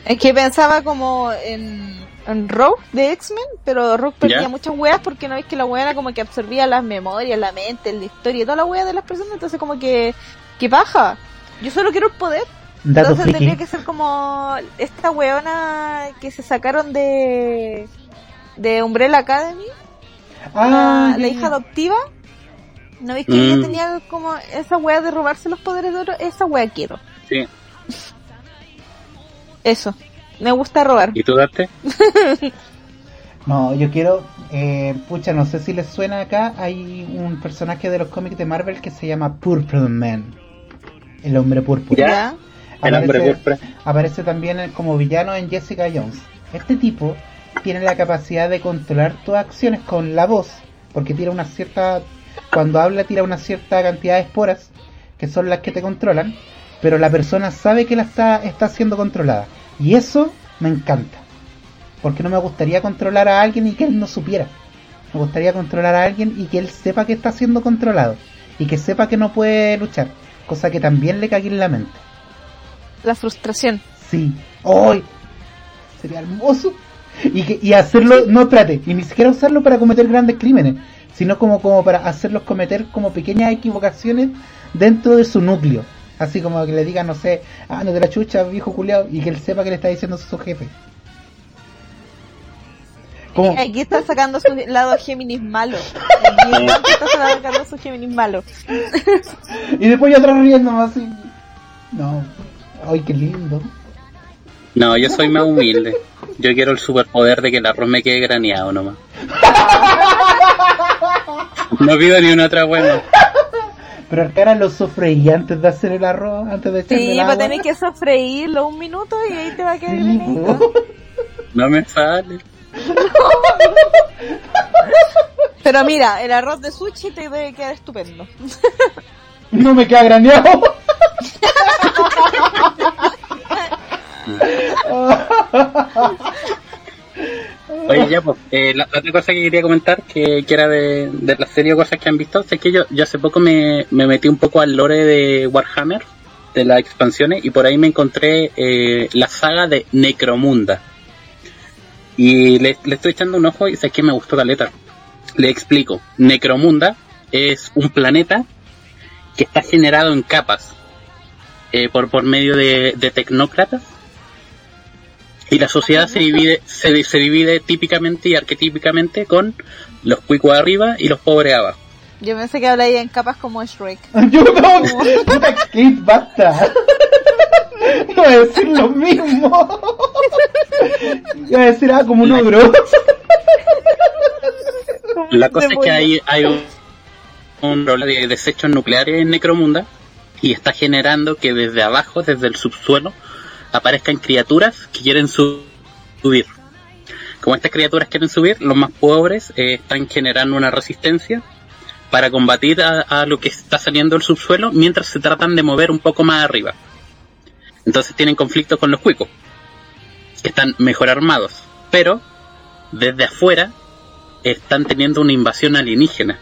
Es que pensaba como en, en Rogue de X-Men, pero Rogue perdía Ya. muchas weas porque no ves que la wea era como que absorbía las memorias, la mente, la historia y toda la wea de las personas, entonces como que, que baja. Yo solo quiero el poder. Dato Entonces friki. tendría que ser como esta weona que se sacaron de de Umbrella Academy, Ah, la, hija adoptiva. ¿No ves que Mm. ella tenía como esa wea de robarse los poderes de oro? Esa wea quiero. sí. Eso. Me gusta robar. ¿Y tú date? No, yo quiero. Eh, pucha, no sé si les suena acá. Hay un personaje de los cómics de Marvel que se llama Purple Man. El hombre púrpura. Ya. El hombre púrpura. aparece también como villano en Jessica Jones. Este tipo tiene la capacidad de controlar tus acciones con la voz, porque tira una cierta, cuando habla tira una cierta cantidad de esporas, que son las que te controlan, pero la persona sabe que la está, está siendo controlada. Y eso me encanta, porque no me gustaría controlar a alguien y que él no supiera. Me gustaría controlar a alguien y que él sepa que está siendo controlado, y que sepa que no puede luchar, cosa que también le cague en la mente. La frustración. Sí. ¡Ay! Sería hermoso. Y, que, y hacerlo, no trate, y ni siquiera usarlo para cometer grandes crímenes, sino como, como para hacerlos cometer como pequeñas equivocaciones dentro de su núcleo. Así como que le digan, no sé, ah, no de la chucha, viejo culiao, y que él sepa que le está diciendo a su jefe. Como, Aquí está sacando su lado Géminis malo. Aquí está sacando su Géminis malo. y después yo atrás riéndome así. No. Ay, qué lindo. No, yo soy más humilde. Yo quiero el superpoder de que el arroz me quede graneado nomás. No pido ni una otra buena. Pero el cara lo sofreí antes de hacer el arroz, antes de echarle Sí, el va a tener que sofreírlo un minuto y ahí te va a quedar Sí. No me sale. Pero mira, el arroz de sushi te debe quedar estupendo. No me queda graneado. Oye, ya, pues, eh, la, la otra cosa que quería comentar, que, que era de, de la serie o cosas que han visto, es que yo, hace poco me, me metí un poco al lore de Warhammer, de las expansiones, y por ahí me encontré eh, la saga de Necromunda. Y le, le estoy echando un ojo y sé que me gustó caleta. Le explico. Necromunda es un planeta que está generado en capas eh, por, por medio de, de tecnócratas y la sociedad se divide, se, se divide típicamente y arquetípicamente con los cuicos arriba y los pobres abajo. Yo pensé que habláis en capas como Shrek. Yo no, puta Kate, basta. Iba a decir lo mismo. Iba a decir, ah, como un ogro. La cosa es que hay, hay un, un problema de desechos nucleares en Necromunda y está generando que desde abajo, desde el subsuelo, aparezcan criaturas que quieren su- subir. Como estas criaturas quieren subir, los más pobres eh, están generando una resistencia para combatir a, a lo que está saliendo del subsuelo mientras se tratan de mover un poco más arriba. Entonces tienen conflictos con los cuicos, que están mejor armados, pero desde afuera están teniendo una invasión alienígena.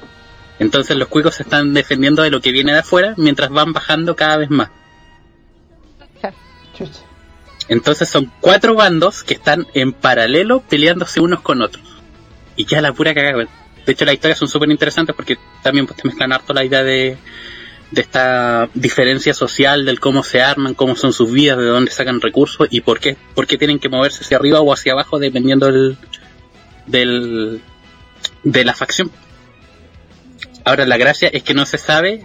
Entonces los cuicos se están defendiendo de lo que viene de afuera mientras van bajando cada vez más. Entonces son cuatro bandos que están en paralelo peleándose unos con otros. Y ya la pura cagada. De hecho, las historias son súper interesantes porque también pues, te mezclan harto la idea de, de esta diferencia social, del cómo se arman, cómo son sus vidas, de dónde sacan recursos y por qué, por qué tienen que moverse hacia arriba o hacia abajo dependiendo del, del, de la facción. Ahora, la gracia es que no se sabe,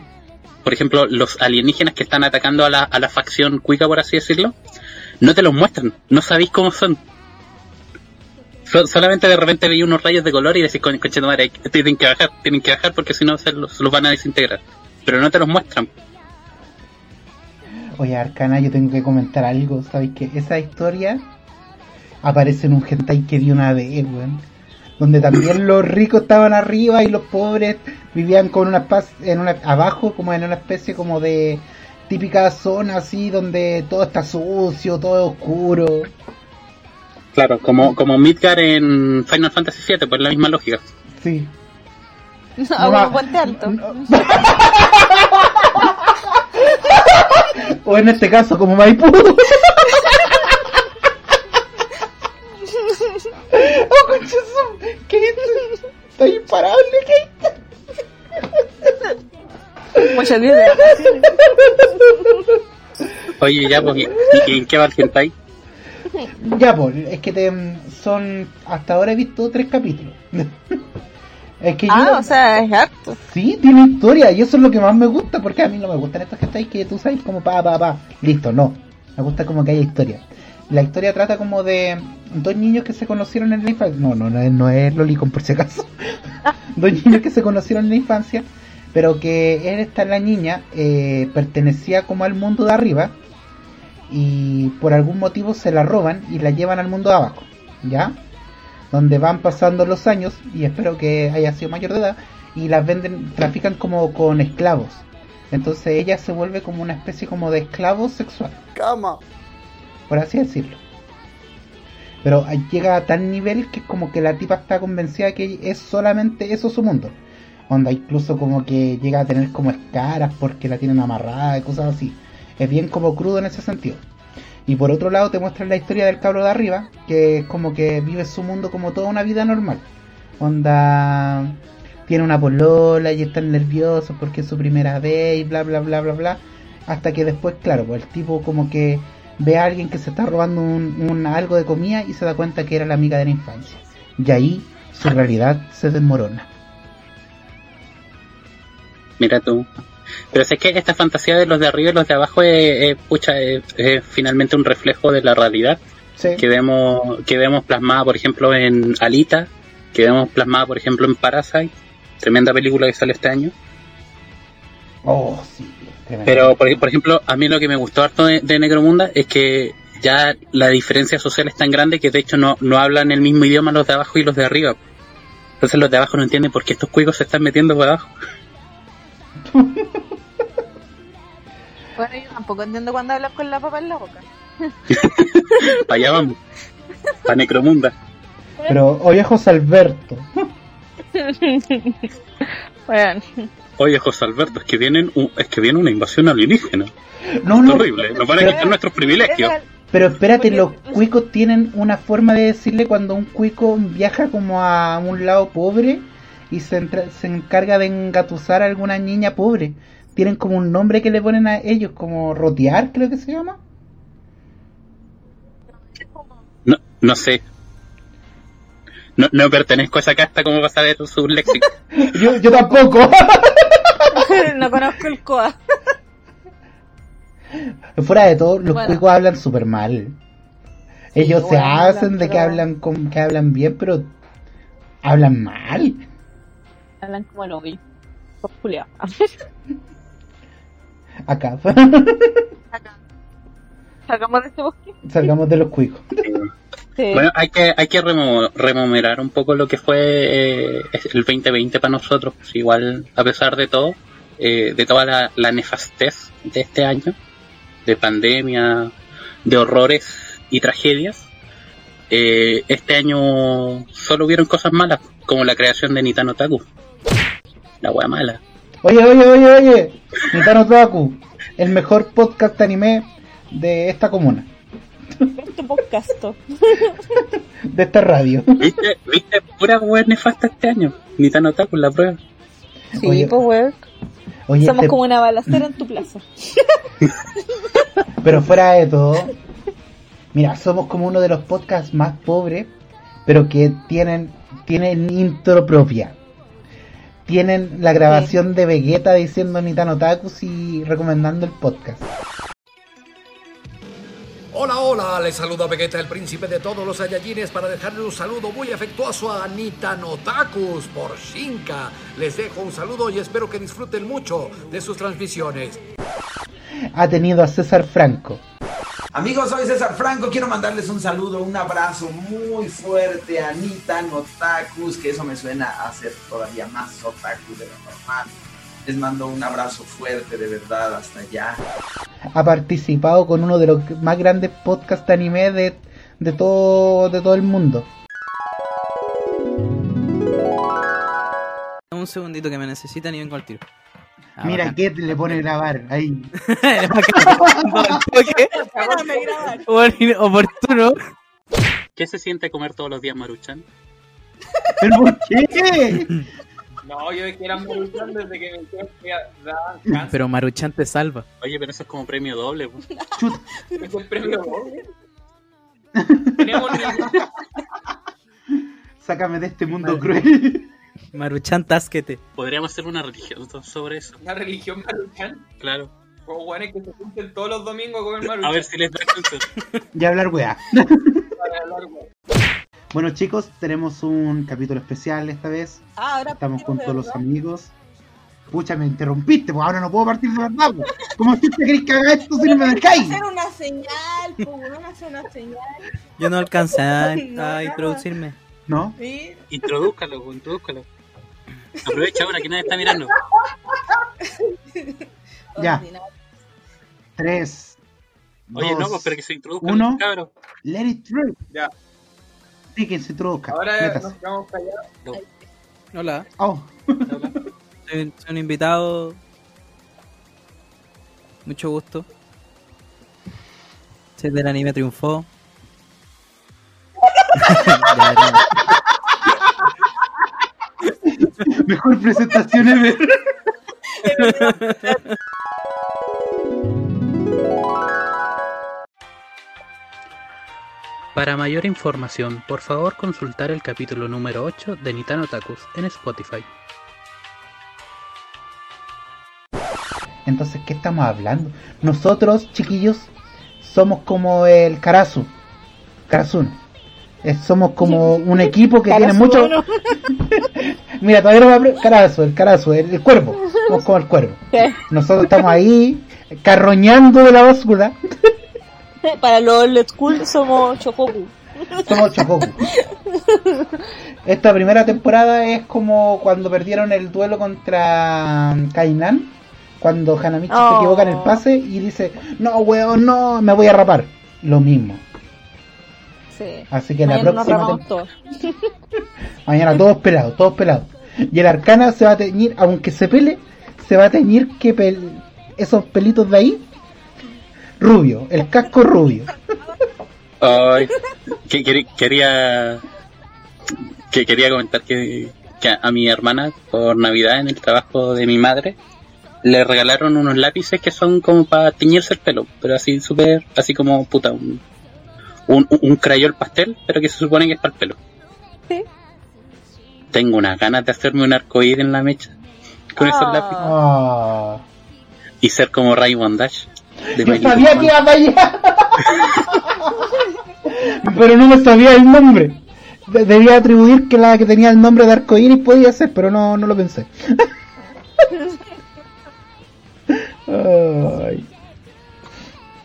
por ejemplo, los alienígenas que están atacando a la, a la facción cuica, por así decirlo, no te los muestran, no sabéis cómo son. So- solamente de repente veis unos rayos de color y decís, coño, coche madre, tienen que bajar, tienen que bajar porque si no se los, los van a desintegrar. Pero no te los muestran. Oye, Arcana, yo tengo que comentar algo. ¿Sabéis que esa historia aparece en un hentai que vi una vez, weón? Donde también los ricos estaban arriba y los pobres vivían con una paz en una abajo, como en una especie como de típica zona así donde todo está sucio, todo es oscuro. Claro, como, como Midgar en Final Fantasy VII, pues la misma lógica. Sí. No, No como va- Puente Alto. O en este caso, como Maipú. conchazo! ¿Qué es esto? Está imparable, ¿qué Muchas de Oye, ya, pues, ¿y, en qué va el hentai? Ya, pues, es que te, son. Hasta ahora he visto tres capítulos. es que Ah, yo. o sea, es harto. Sí, tiene historia y eso es lo que más me gusta porque a mí no me gustan estos que estáis que tú sabes como pa, pa, pa. Listo, no. Me gusta como que haya historia. La historia trata como de dos niños que se conocieron en la infancia. No, no, no es, no es Lolicon por si acaso. dos niños que se conocieron en la infancia, pero que esta la niña eh, pertenecía como al mundo de arriba y por algún motivo se la roban y la llevan al mundo de abajo, ¿ya? Donde van pasando los años y espero que haya sido mayor de edad y las venden, trafican como con esclavos. Entonces ella se vuelve como una especie como de esclavo sexual, Cama. Por así decirlo. Pero llega a tal nivel que es como que la tipa está convencida que es solamente eso su mundo. Onda, incluso como que llega a tener como escaras porque la tienen amarrada y cosas así. Es bien como crudo en ese sentido. Y por otro lado te muestran la historia del cabro de arriba, que es como que vive su mundo como toda una vida normal. Onda, tiene una polola y están nerviosos porque es su primera vez y bla bla bla bla bla. Hasta que después, claro, pues el tipo como que ve a alguien que se está robando un, un- algo de comida y se da cuenta que era la amiga de la infancia. Y ahí su realidad se desmorona. Mira tú. Pero sé que esta fantasía de los de arriba y los de abajo es, es, pucha, es- es finalmente un reflejo de la realidad Sí. que vemos que vemos plasmada, por ejemplo, en Alita, que vemos plasmada, por ejemplo, en Parasite, tremenda película que sale este año. Oh, sí. Pero, por, por ejemplo, a mí lo que me gustó harto de, de Necromunda es que ya la diferencia social es tan grande que de hecho no, no hablan el mismo idioma los de abajo y los de arriba. Entonces los de abajo no entienden por qué estos cuicos se están metiendo por abajo. Bueno, yo tampoco entiendo cuando hablan con la papa en la boca. Para allá vamos. Para Necromunda. Pero, oye, José Alberto. bueno, Oye, José Alberto, es que vienen un- es que viene una invasión alienígena. No, Es no. horrible. Nos van a Pero- quitar nuestros privilegios. Pero espérate, los cuicos tienen una forma de decirle cuando un cuico viaja como a un lado pobre y se, entra- se encarga de engatusar a alguna niña pobre. Tienen como un nombre que le ponen a ellos, como rotear, creo que se llama. No, no sé. No, no pertenezco a esa casta como vas a ver su léxico. Yo, yo tampoco. no conozco el COA. Fuera de todo, los Bueno. cuicos hablan súper mal. Ellos se bueno, hacen de que pero- hablan con, que hablan bien, pero hablan mal. Hablan como el hoy. Pues, Julia. Acá. Sacamos de este bosque. Salgamos de los cuicos. Sí. Bueno, hay que, hay que rememorar un poco lo que fue eh, el 2020 para nosotros. Pues igual, a pesar de todo, eh, de toda la, la nefastez de este año, de pandemia, de horrores y tragedias, eh, este año solo hubieron cosas malas, como la creación de Nitano Taku. La wea mala. Oye, oye, oye, oye. Nitano Taku, el mejor podcast anime de esta comuna, Este podcast. de esta radio. ¿Viste? ¿Viste? Pura wea nefasta este año. Nitano Taku, la prueba. Sí, Oye, pues weón. Oye, Somos como una balacera en tu plaza. pero fuera de todo, mira, somos como uno de los podcasts más pobres, pero que tienen, tienen intro propia. Tienen la grabación de Vegeta diciendo Nitano Taku y recomendando el podcast. Hola, hola, les saluda Vegeta, el príncipe de todos los Saiyajines, para dejarle un saludo muy afectuoso a Anita Notakus por Shinka. Les dejo un saludo y espero que disfruten mucho de sus transmisiones. Ha tenido a César Franco. Amigos, soy César Franco. Quiero mandarles un saludo, un abrazo muy fuerte a Anita Notakus, que eso me suena a ser todavía más otaku de lo normal. Les mando un abrazo fuerte, de verdad, hasta allá. ha participado con uno de los más grandes podcasts de anime de, de todo, de todo el mundo. Un segundito que me necesitan y vengo al tiro. Ah, Mira, bacán. que le pone grabar ahí. Oportuno. ¿Qué se siente comer todos los días maruchan? ¿Pero por qué? No, yo dije que eran Maruchan desde que me dijeron que cáncer. Pero Maruchan te salva. Oye, pero eso es como premio doble. pues. Es premio doble. Tenemos Sácame de este mundo cruel. Maruchan, tásquete. Podríamos hacer una religión sobre eso. una religión Maruchan. Claro. O bueno, que se junten todos los domingos a comer Maruchan. A ver si les da cáncer. Y hablar weá. Para hablar, güey. Bueno chicos, tenemos un capítulo especial esta vez. Ah, ahora Estamos con todos los amigos. Pucha, me interrumpiste, pues ahora no puedo partir de verdad. pues. ¿Cómo si te querés que haga esto si no me dejáis? Hacer una señal, pues, weón, hacer una señal. Yo no alcancé a, No, introducirme. ¿No? Sí. Introdúzcalo, pues, introdúzcalo. Aprovecha ahora que nadie está mirando. Ya. Tres. Oye, dos, no, pues, pero que se introduzcan uno. cabros. Let it through. Ya. Sí, que se introduzca. Ahora Métase. nos quedamos callados. Hola. Oh. Soy, soy un invitado. Mucho gusto. Soy del anime triunfó. Mejor presentación ever. Para mayor información, por favor consultar el capítulo número 8 de Nitano Takus en Spotify. Entonces, ¿qué estamos hablando? Nosotros, chiquillos, somos como el Karasu. Karasun. Somos como un equipo que tiene mucho. Mira, todavía no me apre- Carazo, el Carazo, el, el cuervo. Somos como el cuervo. Nosotros estamos ahí, carroñando de la basura. Para los old school somos Chocoku. Somos Chocoku. Esta primera temporada es como cuando perdieron el duelo contra Kainan. Cuando Hanamichi se equivoca en el pase y dice, no, weón, no, me voy a rapar. Lo mismo. Sí. Así que la Mañana nos próxima todos. Mañana todos pelados, todos pelados. Y el arcana se va a teñir, aunque se pele, se va a teñir que pel- esos pelitos de ahí, rubio, el casco rubio. Ay, que, quería que quería comentar que, que a, a mi hermana por Navidad en el trabajo de mi madre le regalaron unos lápices que son como para teñirse el pelo, pero así súper, así como puta, un, un, un crayol pastel, pero que se supone que es para el pelo. Sí. Tengo unas ganas de hacerme un arcoíris en la mecha con esos lápices Ah. y ser como Raymond Dash. De Yo sabía que iba para allá. pero no me sabía el nombre. De- debía atribuir que la que tenía el nombre de arcoíris podía ser, pero no, no lo pensé. Ay.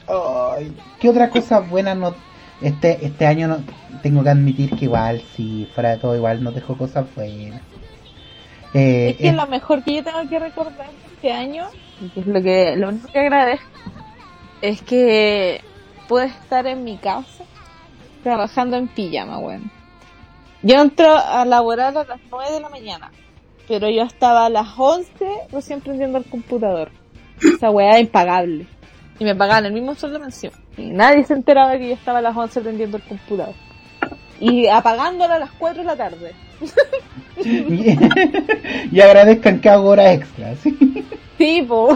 Ay. ¿Qué otra cosa buena no este este año no tengo que admitir que igual si fuera de todo igual nos dejó cosas buenas. Eh, Es que eh, lo mejor que yo tengo que recordar este año, que es lo que lo único que agradezco, es que puedo estar en mi casa trabajando en pijama, weón. Yo entro a laborar a las 9 de la mañana, pero yo estaba a las 11 recién prendiendo el computador. Esa weá es impagable. Y me pagaban el mismo sueldo mención. Y nadie se enteraba que yo estaba a las 11 prendiendo el computador. Y apagándolo a las 4 de la tarde. y, y agradezcan que hago horas extras. ¿sí? Sí, po.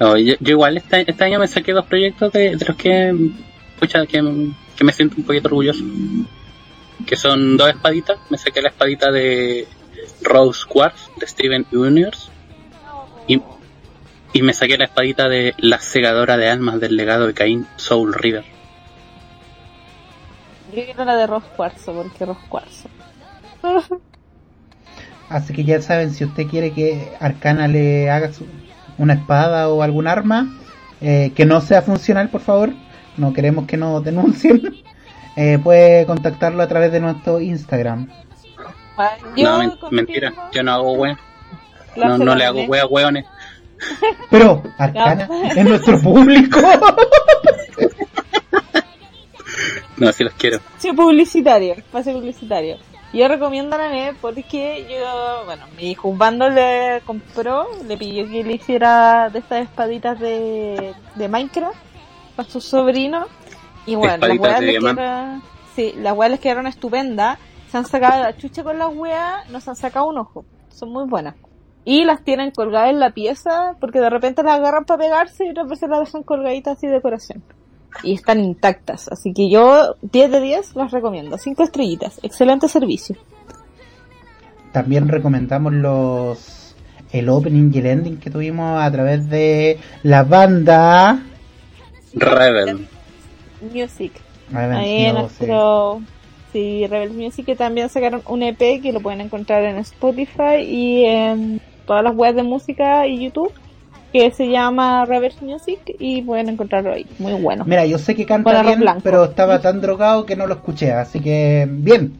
No, yo, yo igual este, este año me saqué dos proyectos de, de los que, pucha, que, que me siento un poquito orgulloso. Que son dos espaditas. Me saqué la espadita de Rose Quartz de Steven Universe. Y, y me saqué la espadita de La Segadora de Almas del legado de Caín, Soul River. Yo quiero la de Ross Cuarzo, porque Ross Cuarzo. Así que ya saben, si usted quiere que Arcana le haga su- una espada o algún arma, eh, que no sea funcional, por favor, no queremos que nos denuncien, eh, puede contactarlo a través de nuestro Instagram. no, men- mentira, yo no hago wea. No, no le hago wea a weones. Pero Arcana es nuestro público. No, sí los quiero. Sí, publicitario, pase publicitario. Yo recomiendo anime porque yo, bueno, mi juzbando le compró, le pidió que le hiciera de estas espaditas de, de Minecraft para su sobrino. Y bueno, las weas les quedaron, sí, las weas les quedaron estupendas. Se han sacado la chucha con las weas, nos han sacado un ojo. Son muy buenas. Y las tienen colgadas en la pieza porque de repente las agarran para pegarse y otras veces las dejan colgaditas así de decoración y están intactas. Así que yo 10 de 10 las recomiendo. 5 estrellitas. Excelente servicio. También recomendamos los el opening y el ending que tuvimos a través de la banda Rebel. Music. Rebel Ahí en Music. nuestro... Sí, Rebel Music que también sacaron un EP que lo pueden encontrar en Spotify y en todas las webs de música y YouTube que se llama Rebel Music y pueden encontrarlo ahí. Muy bueno. Mira, yo sé que canta bien, blanco. pero estaba tan drogado que no lo escuché, así que bien.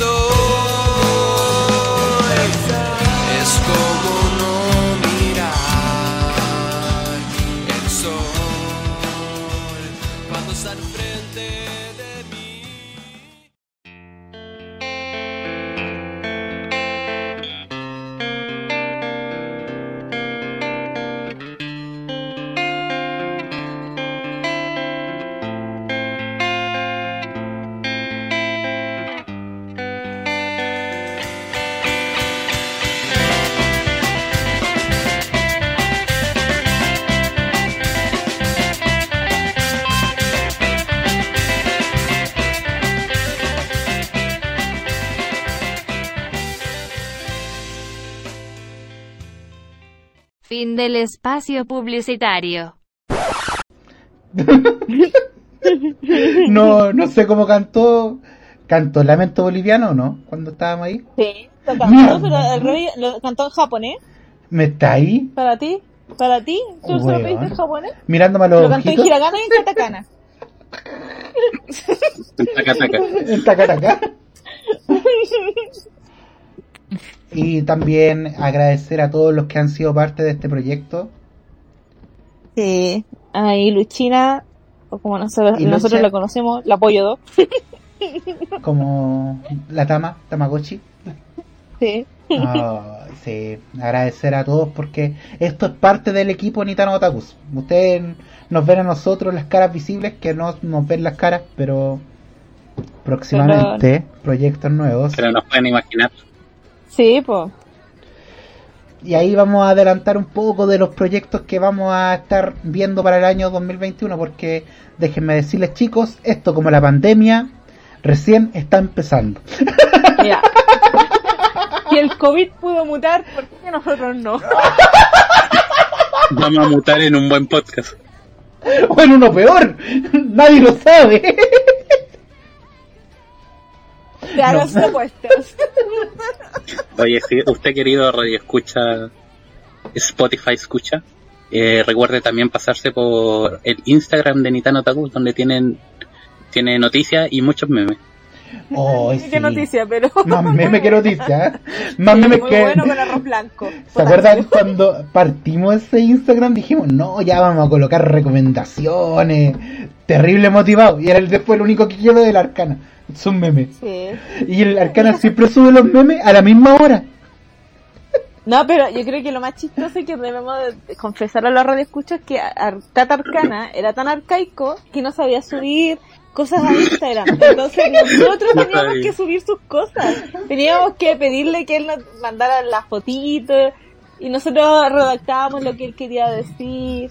Lo Espacio publicitario. No, no sé cómo cantó. ¿Cantó el Lamento Boliviano o no? Cuando estábamos ahí. Sí, lo cantó, Mierda. pero el rey lo cantó en japonés. ¿Me está ahí? Para ti, para ti, ¿tú se lo pediste en japonés? Mirándome a los Lo cantó en hiragana y en katakana. Taca, taca. En taca. Y también agradecer a todos los que han sido parte de este proyecto. Sí, ahí Luchina, o como nosotros, ¿Y nosotros la conocemos, la apoyo 2. como la Tama, Tamagotchi. Sí. Ay, sí, agradecer a todos porque esto es parte del equipo Nitano Otakus. Ustedes nos ven a nosotros las caras visibles, que no nos ven las caras, pero próximamente proyectos nuevos. Pero nos pueden imaginar. Sí, pues. Y ahí vamos a adelantar un poco de los proyectos que vamos a estar viendo para el año 2021, porque déjenme decirles chicos, esto como la pandemia recién está empezando. Mira. Si el COVID pudo mutar, ¿por qué nosotros no? Vamos a mutar en un buen podcast. Bueno, uno peor, nadie lo sabe. Te hagas No. apuestas. Oye, si usted querido radio escucha Spotify escucha, eh, recuerde también pasarse por el Instagram de Nitano Taku, donde tienen tiene noticias y muchos memes. Oh, Qué sí. noticia, pero. Más meme que noticia, ¿eh? Más Sí, memes muy que... bueno con arroz blanco. ¿Se acuerdan cuando partimos ese Instagram? Dijimos, no, ya vamos a colocar recomendaciones. Terrible motivado. Y era el, después el único que quedó del Arcana. Es un meme. Sí. Y el Arcana siempre sube los memes a la misma hora. No, pero yo creo que lo más chistoso que debemos de confesar a la radio escuchas es que Tata Arcana era tan arcaico que no sabía subir cosas a Instagram. Entonces nosotros No teníamos que subir sus cosas. Teníamos que pedirle que él nos mandara las fotitos y nosotros redactábamos lo que él quería decir.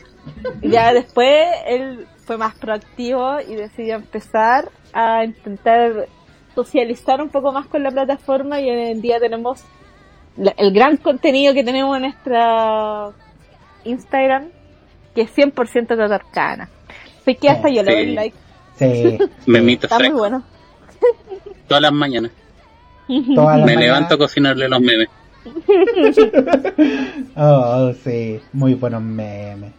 Y ya después él fue más proactivo y decidió empezar a intentar socializar un poco más con la plataforma y hoy en día tenemos la- el gran contenido que tenemos en nuestra Instagram, que es 100% Tata Arcana. Así que hasta yo le doy Sí. like. Sí. Memitos Está muy bueno. Todas las mañanas. Todas las Me mañanas. levanto a cocinarle los memes. Oh, sí. Muy buenos memes.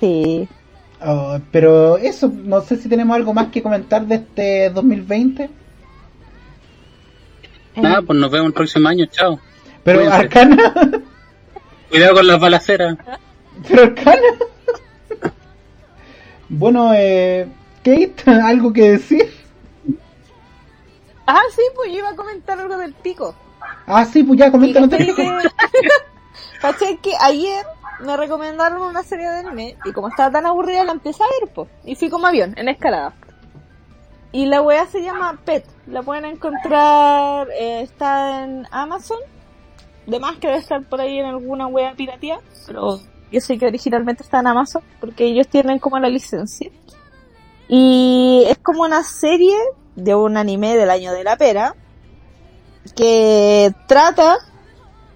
Sí. Oh, pero eso, no sé si tenemos algo más que comentar de este 2020. Nada, pues nos vemos el próximo año, chao. Pero Cuídense. Arcana, Cuidado con las balaceras. pero Arcana. Bueno, eh, Kate, ¿algo que decir? Ah, sí, pues yo iba a comentar algo del pico. Ah, sí, pues ya, coméntanos. ¿Cachai que- ¿Cachai que ayer me recomendaron una serie de anime y como estaba tan aburrida la empecé a ver, pues. Y fui como avión, en escalada. Y la wea se llama Pet. La pueden encontrar, eh, está en Amazon. De más que debe estar por ahí en alguna wea piratía. Pero yo sé que originalmente está en Amazon porque ellos tienen como la licencia. Y es como una serie de un anime del año de la pera que trata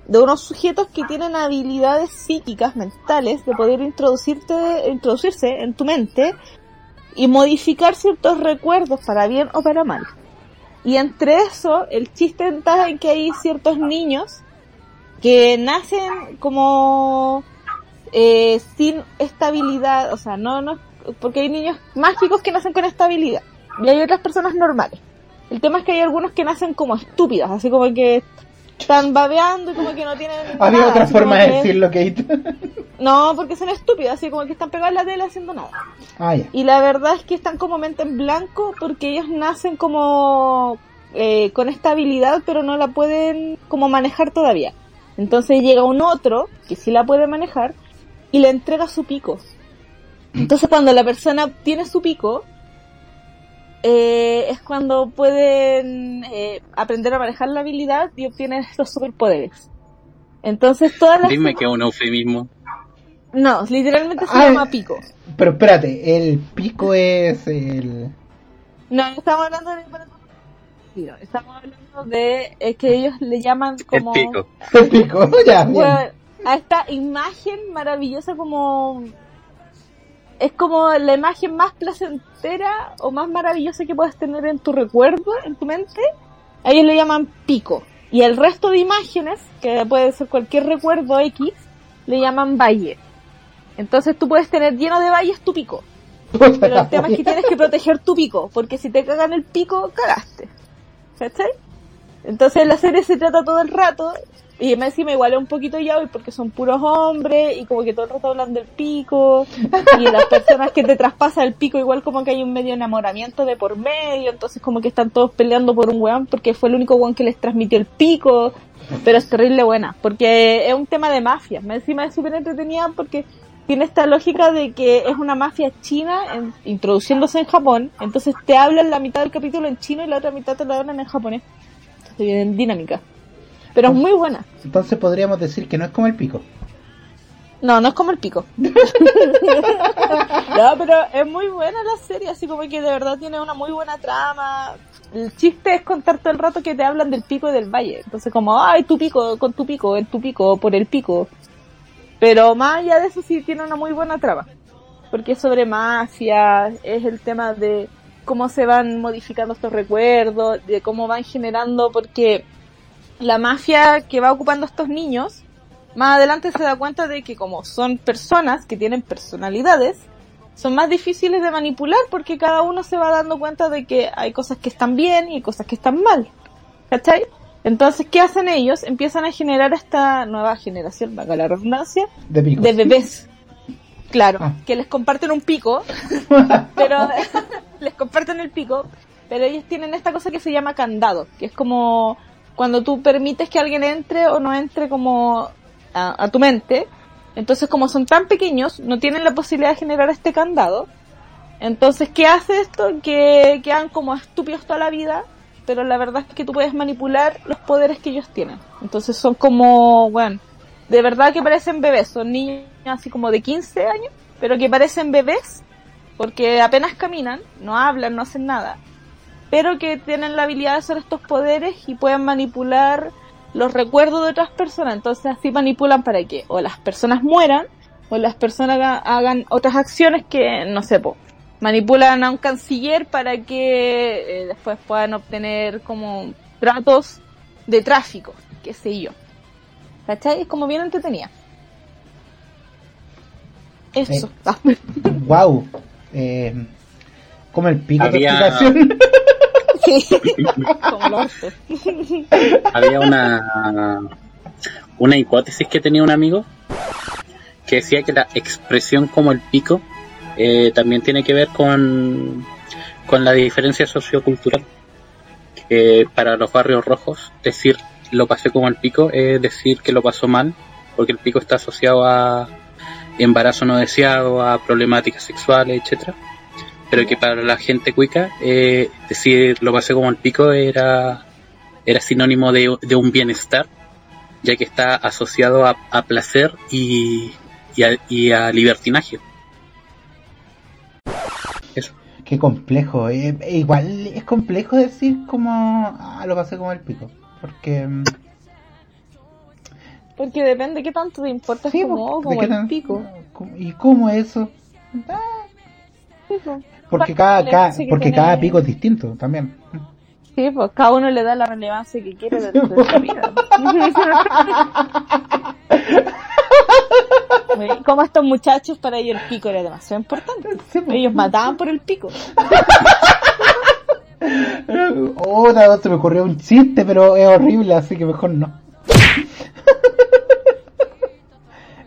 de unos sujetos que tienen habilidades psíquicas, mentales, de poder introducirte, introducirse en tu mente y modificar ciertos recuerdos para bien o para mal. Y entre eso, el chiste está en que hay ciertos niños que nacen como eh, sin estabilidad, o sea, no, no, porque hay niños mágicos que nacen con estabilidad y hay otras personas normales. El tema es que hay algunos que nacen como estúpidas, así como que están babeando y como que no tienen Había nada, otra forma de que- decirlo, Kate. No, porque son estúpidos, así como que están pegados en la tela haciendo nada. ah. Y la verdad es que están como mente en blanco porque ellos nacen como eh, con esta habilidad, pero no la pueden como manejar todavía. Entonces llega un otro que sí la puede manejar y le entrega su pico. Entonces cuando la persona obtiene su pico, eh, es cuando pueden eh, aprender a manejar la habilidad y obtienen estos superpoderes. Entonces todas las... Dime que es un eufemismo. No, literalmente se Ah, llama pico. Pero espérate, el pico es el... No, estamos hablando de... Estamos hablando de es que ellos le llaman como... El pico. El pico, ya, bien. A esta imagen maravillosa como... Es como la imagen más placentera o más maravillosa que puedes tener en tu recuerdo, en tu mente. A ellos le llaman pico. Y el resto de imágenes, que puede ser cualquier recuerdo X, le llaman valle. Entonces tú puedes tener lleno de valles tu pico. Pero el tema es que tienes que proteger tu pico, porque si te cagan el pico, cagaste. ¿Cachai? Entonces la serie se trata todo el rato, y me encima igual es un poquito ya porque son puros hombres, y como que todo el rato hablan del pico, y las personas que te traspasan el pico igual como que hay un medio enamoramiento de por medio, entonces como que están todos peleando por un weón porque fue el único weón que les transmitió el pico, pero es terrible buena, porque es un tema de mafia, me encima es súper entretenida porque tiene esta lógica de que es una mafia china en- introduciéndose en Japón, entonces te hablan la mitad del capítulo en chino y la otra mitad te la hablan en japonés. Entonces viene dinámica. Pero es muy buena. Entonces podríamos decir que no es como el pico. No, no es como el pico. no, pero es muy buena la serie, así como que de verdad tiene una muy buena trama. El chiste es contar todo el rato que te hablan del pico y del valle. Entonces como, ay, tu pico, con tu pico, en tu pico, por el pico. Pero más allá de eso sí tiene una muy buena trama. Porque es sobre mafia, es el tema de cómo se van modificando estos recuerdos, de cómo van generando, porque la mafia que va ocupando a estos niños, más adelante se da cuenta de que como son personas que tienen personalidades, son más difíciles de manipular porque cada uno se va dando cuenta de que hay cosas que están bien y cosas que están mal. ¿Cachai? Entonces, ¿qué hacen ellos? Empiezan a generar esta nueva generación, valga la redundancia, de bebés. Claro, Ah. que les comparten un pico, pero les comparten el pico, pero ellos tienen esta cosa que se llama candado, que es como cuando tú permites que alguien entre o no entre como a, a tu mente. Entonces, como son tan pequeños, no tienen la posibilidad de generar este candado. Entonces, ¿qué hace esto? Que quedan como estúpidos toda la vida, pero la verdad es que tú puedes manipular los poderes que ellos tienen. Entonces son como, bueno, de verdad que parecen bebés, son niños así como de 15 años, pero que parecen bebés porque apenas caminan, no hablan, no hacen nada, pero que tienen la habilidad de hacer estos poderes y pueden manipular los recuerdos de otras personas. Entonces así manipulan para que o las personas mueran o las personas haga- hagan otras acciones que, no sé, manipulan a un canciller para que eh, después puedan obtener como tratos de tráfico, qué sé yo. ¿Cachai? Es como bien entretenida. Eso. Wow. Eh, como el pico Había- de explicación. hace. Había una, una hipótesis que tenía un amigo que decía que la expresión como el pico eh, también tiene que ver con, con la diferencia sociocultural. Que para los barrios rojos, decir lo pasé como el pico es decir que lo pasó mal, porque el pico está asociado a embarazo no deseado, a problemáticas sexuales, etcétera pero que para la gente cuica eh, decir lo pasé como el pico era era sinónimo de, de un bienestar ya que está asociado a, a placer y, y, a, y a libertinaje eso Qué complejo. eh, igual es complejo decir como. Ah, lo pasé como el pico. Porque. Porque depende qué tanto te importa Sí, como, porque- como ¿de qué el tan- pico. ¿cómo- ¿Y cómo eso? Sí, pues. Porque ¿Cuál cada, cada- porque cada pico es distinto también. Sí, pues cada uno le da la relevancia que quiere de, de su vida. Como estos muchachos, para ellos el pico era demasiado importante. Ellos mataban por el pico. Oh, no, se me ocurrió un chiste, pero es horrible, así que mejor no.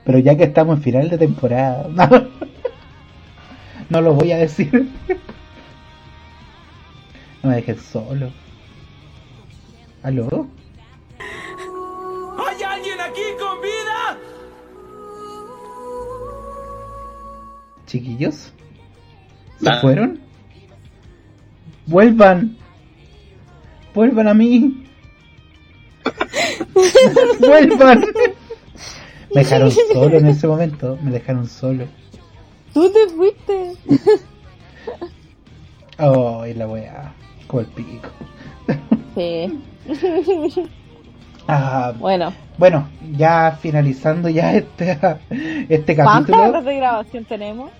Pero ya que estamos en final de temporada, no, no lo voy a decir. No me dejes solo. ¿Aló? ¿Hay alguien aquí con vida? ¿Chiquillos? ¿Se Ah. fueron? ¡Vuelvan! ¡Vuelvan a mí! ¡Vuelvan! Me dejaron solo en ese momento, me dejaron solo. Tú te fuiste. Oh, y la wea, como el pico. Sí. Ah, Bueno, bueno, ya finalizando ya este, este ¿cuántas capítulo. horas de grabación tenemos?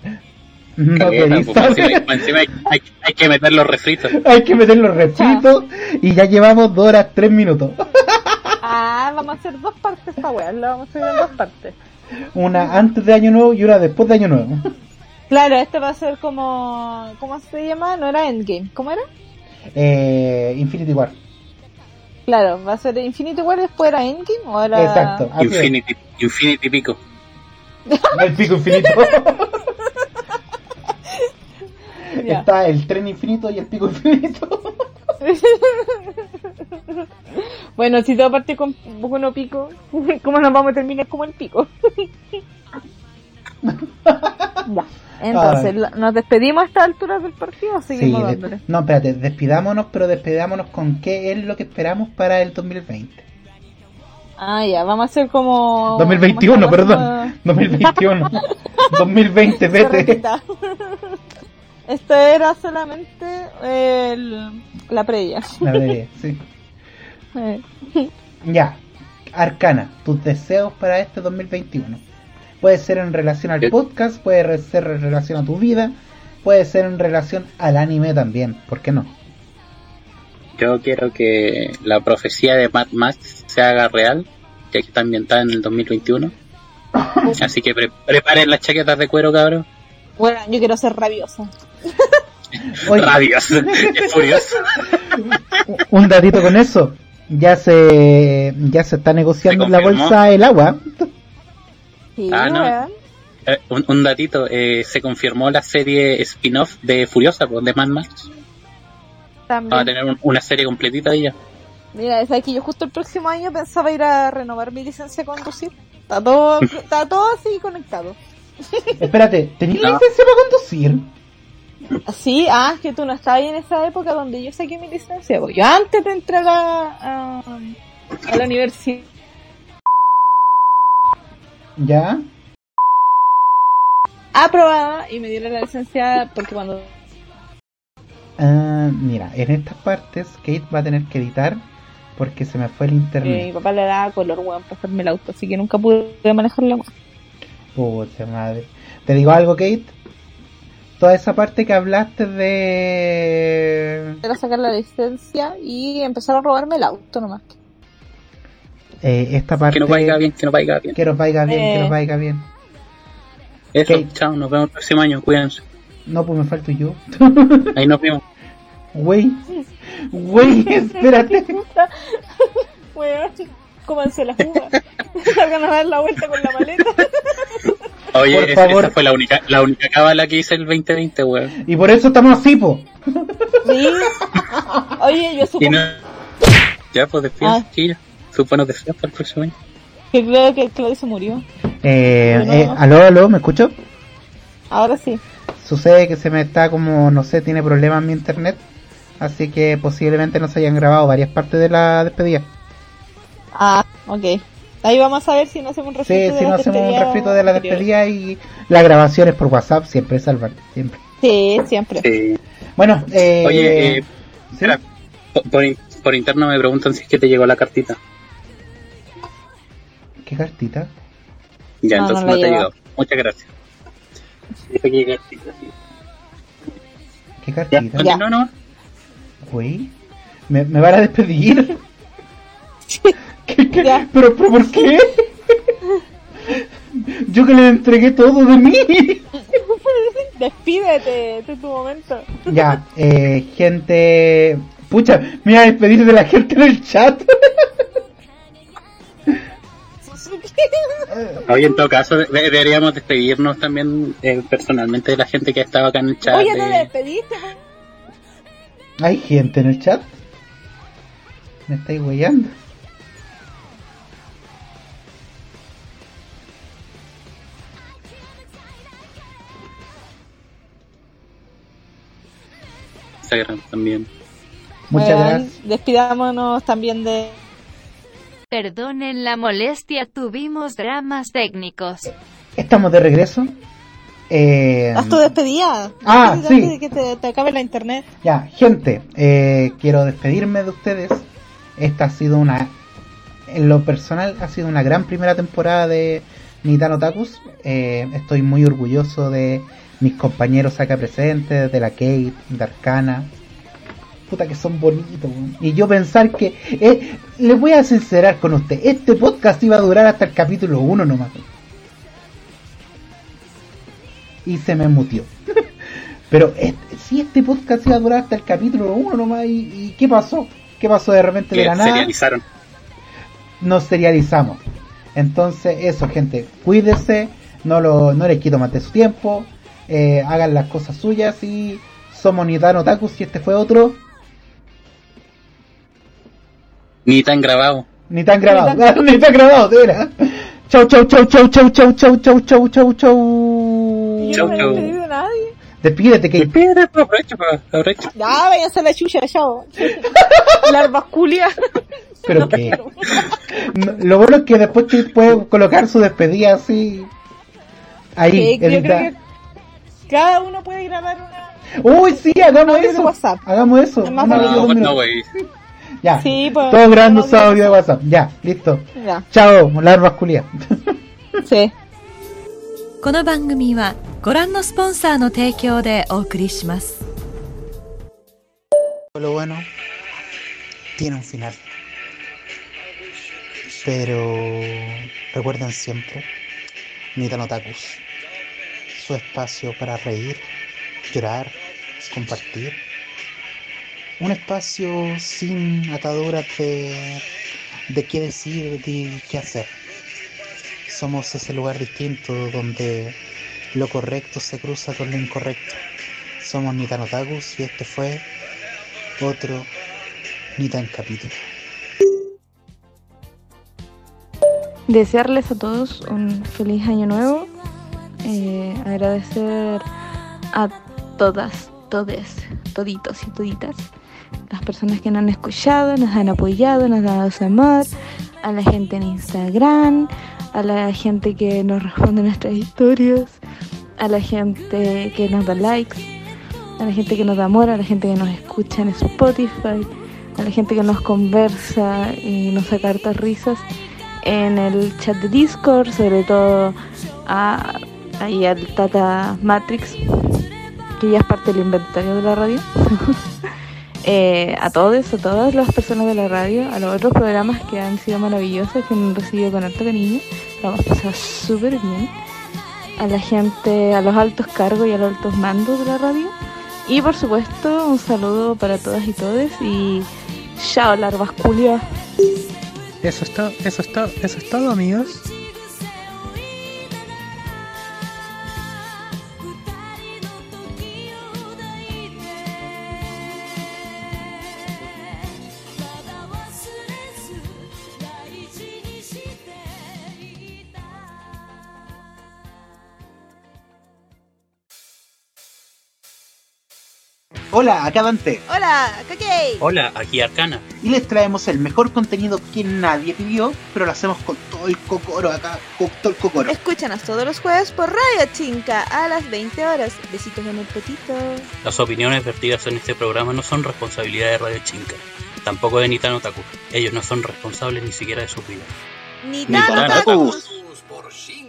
No pues, saber. encima, encima hay, hay- hay que meter los refritos Hay que meter los refritos y ya llevamos dos horas tres minutos. Ah, vamos a hacer dos partes esta wea, la vamos a hacer en dos partes. Una antes de Año Nuevo y una después de Año Nuevo. Claro, este va a ser como... ¿Cómo se llama? No era Endgame, ¿cómo era? Eh, Infinity War. Claro, va a ser Infinity War después era Endgame o era... Exacto. Infinity, Infinity Pico El pico infinito. Está el tren infinito y el pico infinito. bueno, si todo parte con uno pico, ¿cómo nos vamos a terminar como el pico? ya. Entonces, la- ¿nos despedimos a esta altura del partido o Sí, seguimos de- dándole? no, espérate, despidámonos, pero despidámonos con qué es lo que esperamos para el 2020. Ah, ya, vamos a hacer como... 2021, como esta perdón. cosa- 2021. 2020, Se vete. Esto era solamente el- la previa. La verdad, sí. Eh. Ya, Arcana, tus deseos para este 2021. Puede ser en relación al podcast, puede ser en relación a tu vida, puede ser en relación al anime también, ¿por qué no? yo quiero que la profecía de Mad Max se haga real ya que está ambientada en el 2021 así que pre- preparen las chaquetas de cuero cabrón Bueno, yo quiero ser rabiosa. Oye. Rabioso, es furioso. Un datito con eso. Ya se ya se está negociando ¿Se en la bolsa el agua. Sí, Ah, no. Eh, un, un datito, eh, se confirmó la serie spin-off de Furiosa, pues, de Mad Max. También. Vamos a tener un- una serie completita de ella. Mira, es que yo justo el próximo año pensaba ir a renovar mi licencia de conducir. Está todo, está todo así conectado. Espérate, ¿tenías No. licencia para conducir? Sí, ah, es que tú no estabas ahí en esa época donde yo saqué mi licencia. pues. Yo antes de entrar a, a, a la universidad. ¿Ya? aprobada y me dieron la licencia porque cuando Ah, mira, en estas partes Kate va a tener que editar porque se me fue el eh, mi internet. papá le daba color, weón, para hacerme el auto, así que nunca pude manejarlo más. Pucha madre. ¿Te digo algo, Kate? Toda esa parte que hablaste de... Era sacar la licencia y empezar a robarme el auto nomás. eh, esta parte... Que nos vaya bien, que nos vaya bien. Que nos vaya bien, que Eh. nos vaya bien. Eso, Ok. chao, nos vemos el próximo año, cuídense. No, pues me falto yo. Ahí nos vemos. Güey. Güey, espérate. Weón, cómanse la juga. Salgan a dar la vuelta con la maleta. Oye, Por es- favor. esa fue la única, la única cábala que hice el 2020, weón. Y por eso estamos así, po. Sí. Oye, yo supongo no... Ya, pues despídense, Ah. chilla. Sus buenos deseos para el próximo año. que creo que Claudio se murió. Eh, eh, aló, aló, ¿me escucho? Ahora sí. Sucede que se me está como, no sé, tiene problemas mi internet. Así que posiblemente no se hayan grabado varias partes de la despedida. Ah, ok. Ahí vamos a ver si no hacemos un refrito Sí, de si la no hacemos un despedida refrito de la despedida y las grabaciones por WhatsApp siempre salvan, siempre. Sí, siempre. Sí. Bueno, eh, Oye, eh, por, por in- por interno me preguntan si es que te llegó la cartita. ¿qué cartita? Ya, No, entonces no no, te llegó. Muchas gracias. Dice que cartita. ¿Qué Ya, cartita? continúa nomás. Güey, ¿me, me van a despedir? ¿Qué- qué? Ya. ¿Pero, ¿Pero por qué? Yo que le entregué todo de mí. Despídete, este es tu momento. Ya, eh, gente... Pucha, me voy a despedir de la gente en el chat. Oye, en todo caso, de- deberíamos despedirnos también eh, personalmente de la gente que estaba acá en el chat. Oye, te de- despediste. ¿Hay gente en el chat? Me estáis huellando. Instagram también. Muchas gracias. Despidámonos también de. Perdonen la molestia, tuvimos dramas técnicos. Estamos de regreso. Eh, Haz tu despedida. Ah, Antes sí. de que te, te acabe la internet. Ya, gente, eh, quiero despedirme de ustedes. Esta ha sido una, en lo personal, ha sido una gran primera temporada de Nitano Takus. Eh, estoy muy orgulloso de mis compañeros acá presentes, de la Kate, de Arcana. Puta que son bonitos. weón. Y yo pensar que, eh, les voy a sincerar con usted, este podcast iba a durar hasta el capítulo 1 nomás. Y se me mutió. Pero este- si este podcast iba a durar hasta el capítulo 1 nomás, ¿y, y qué pasó? ¿Qué pasó de repente de la nada? serializaron. Nos serializamos. Entonces, eso, gente, cuídese, no, lo, no les quito más de su tiempo, eh, hagan las cosas suyas y somos Nitano Takus y este fue otro, Ni tan grabado. ni tan grabado, ni tan grabado, de veras. Chau, chau, chau, chau, chau, chau, chau, chau, chau, chau, chau. De nadie. Despídete, que Despídete, pues, aprovecha, pues, aprovecha. Ya, váyanse a la chucha, chao. Larvas culias. pero No, lo bueno es que después puede colocar su despedida así ahí, Sí, yo creo que cada uno puede grabar una. Uy, sí, hagamos audio de eso. WhatsApp. Hagamos eso. Es más Un audio de No, un pues minuto. no, güey. Ya. Sí, pues, Todo grabando un su audio de audio de WhatsApp. Ya, listo. Ya. Chao, larvas culias. Sí. この番組はご覧のスポンサーの提供でお送りします。 Lo bueno tiene un final. Pero recuerden siempre, Nitano Takus. su espacio para reír, llorar, compartir. Un espacio sin ataduras de, de qué decir, de qué hacer. Somos ese lugar distinto donde lo correcto se cruza con lo incorrecto. Somos Nitan Otakus y este fue otro Nitan capítulo. Desearles a todos un feliz año nuevo. Eh, agradecer a todas, todes, toditos y toditas. Las personas que nos han escuchado, nos han apoyado, nos han dado su amor. A la gente en Instagram, a la gente que nos responde nuestras historias, a la gente que nos da likes, a la gente que nos da amor, a la gente que nos escucha en Spotify, a la gente que nos conversa y nos saca risas en el chat de Discord, sobre todo a, ahí al Tata Matrix, que ya es parte del inventario de la radio. Eh, a todos, a todas las personas de la radio, a los otros programas que han sido maravillosos, que han recibido con harto cariño, lo hemos pasado súper bien. A la gente, a los altos cargos y a los altos mandos de la radio. Y por supuesto, un saludo para todas y todos y chao, larvas culias. Eso es todo, eso es todo, eso es todo amigos. Hola, acá Dante. Hola, Kakei. Hola, aquí Arcana. Y les traemos el mejor contenido que nadie pidió, pero lo hacemos con todo el cocoro acá, con todo el cocoro. Escúchanos todos los jueves por Radio Chinca a las 20 horas. Besitos en el petito. Las opiniones vertidas en este programa no son responsabilidad de Radio Chinca, tampoco de Nitano Otaku. Ellos no son responsables ni siquiera de su vida. Ni Ni tan tan otakus. por Shinka,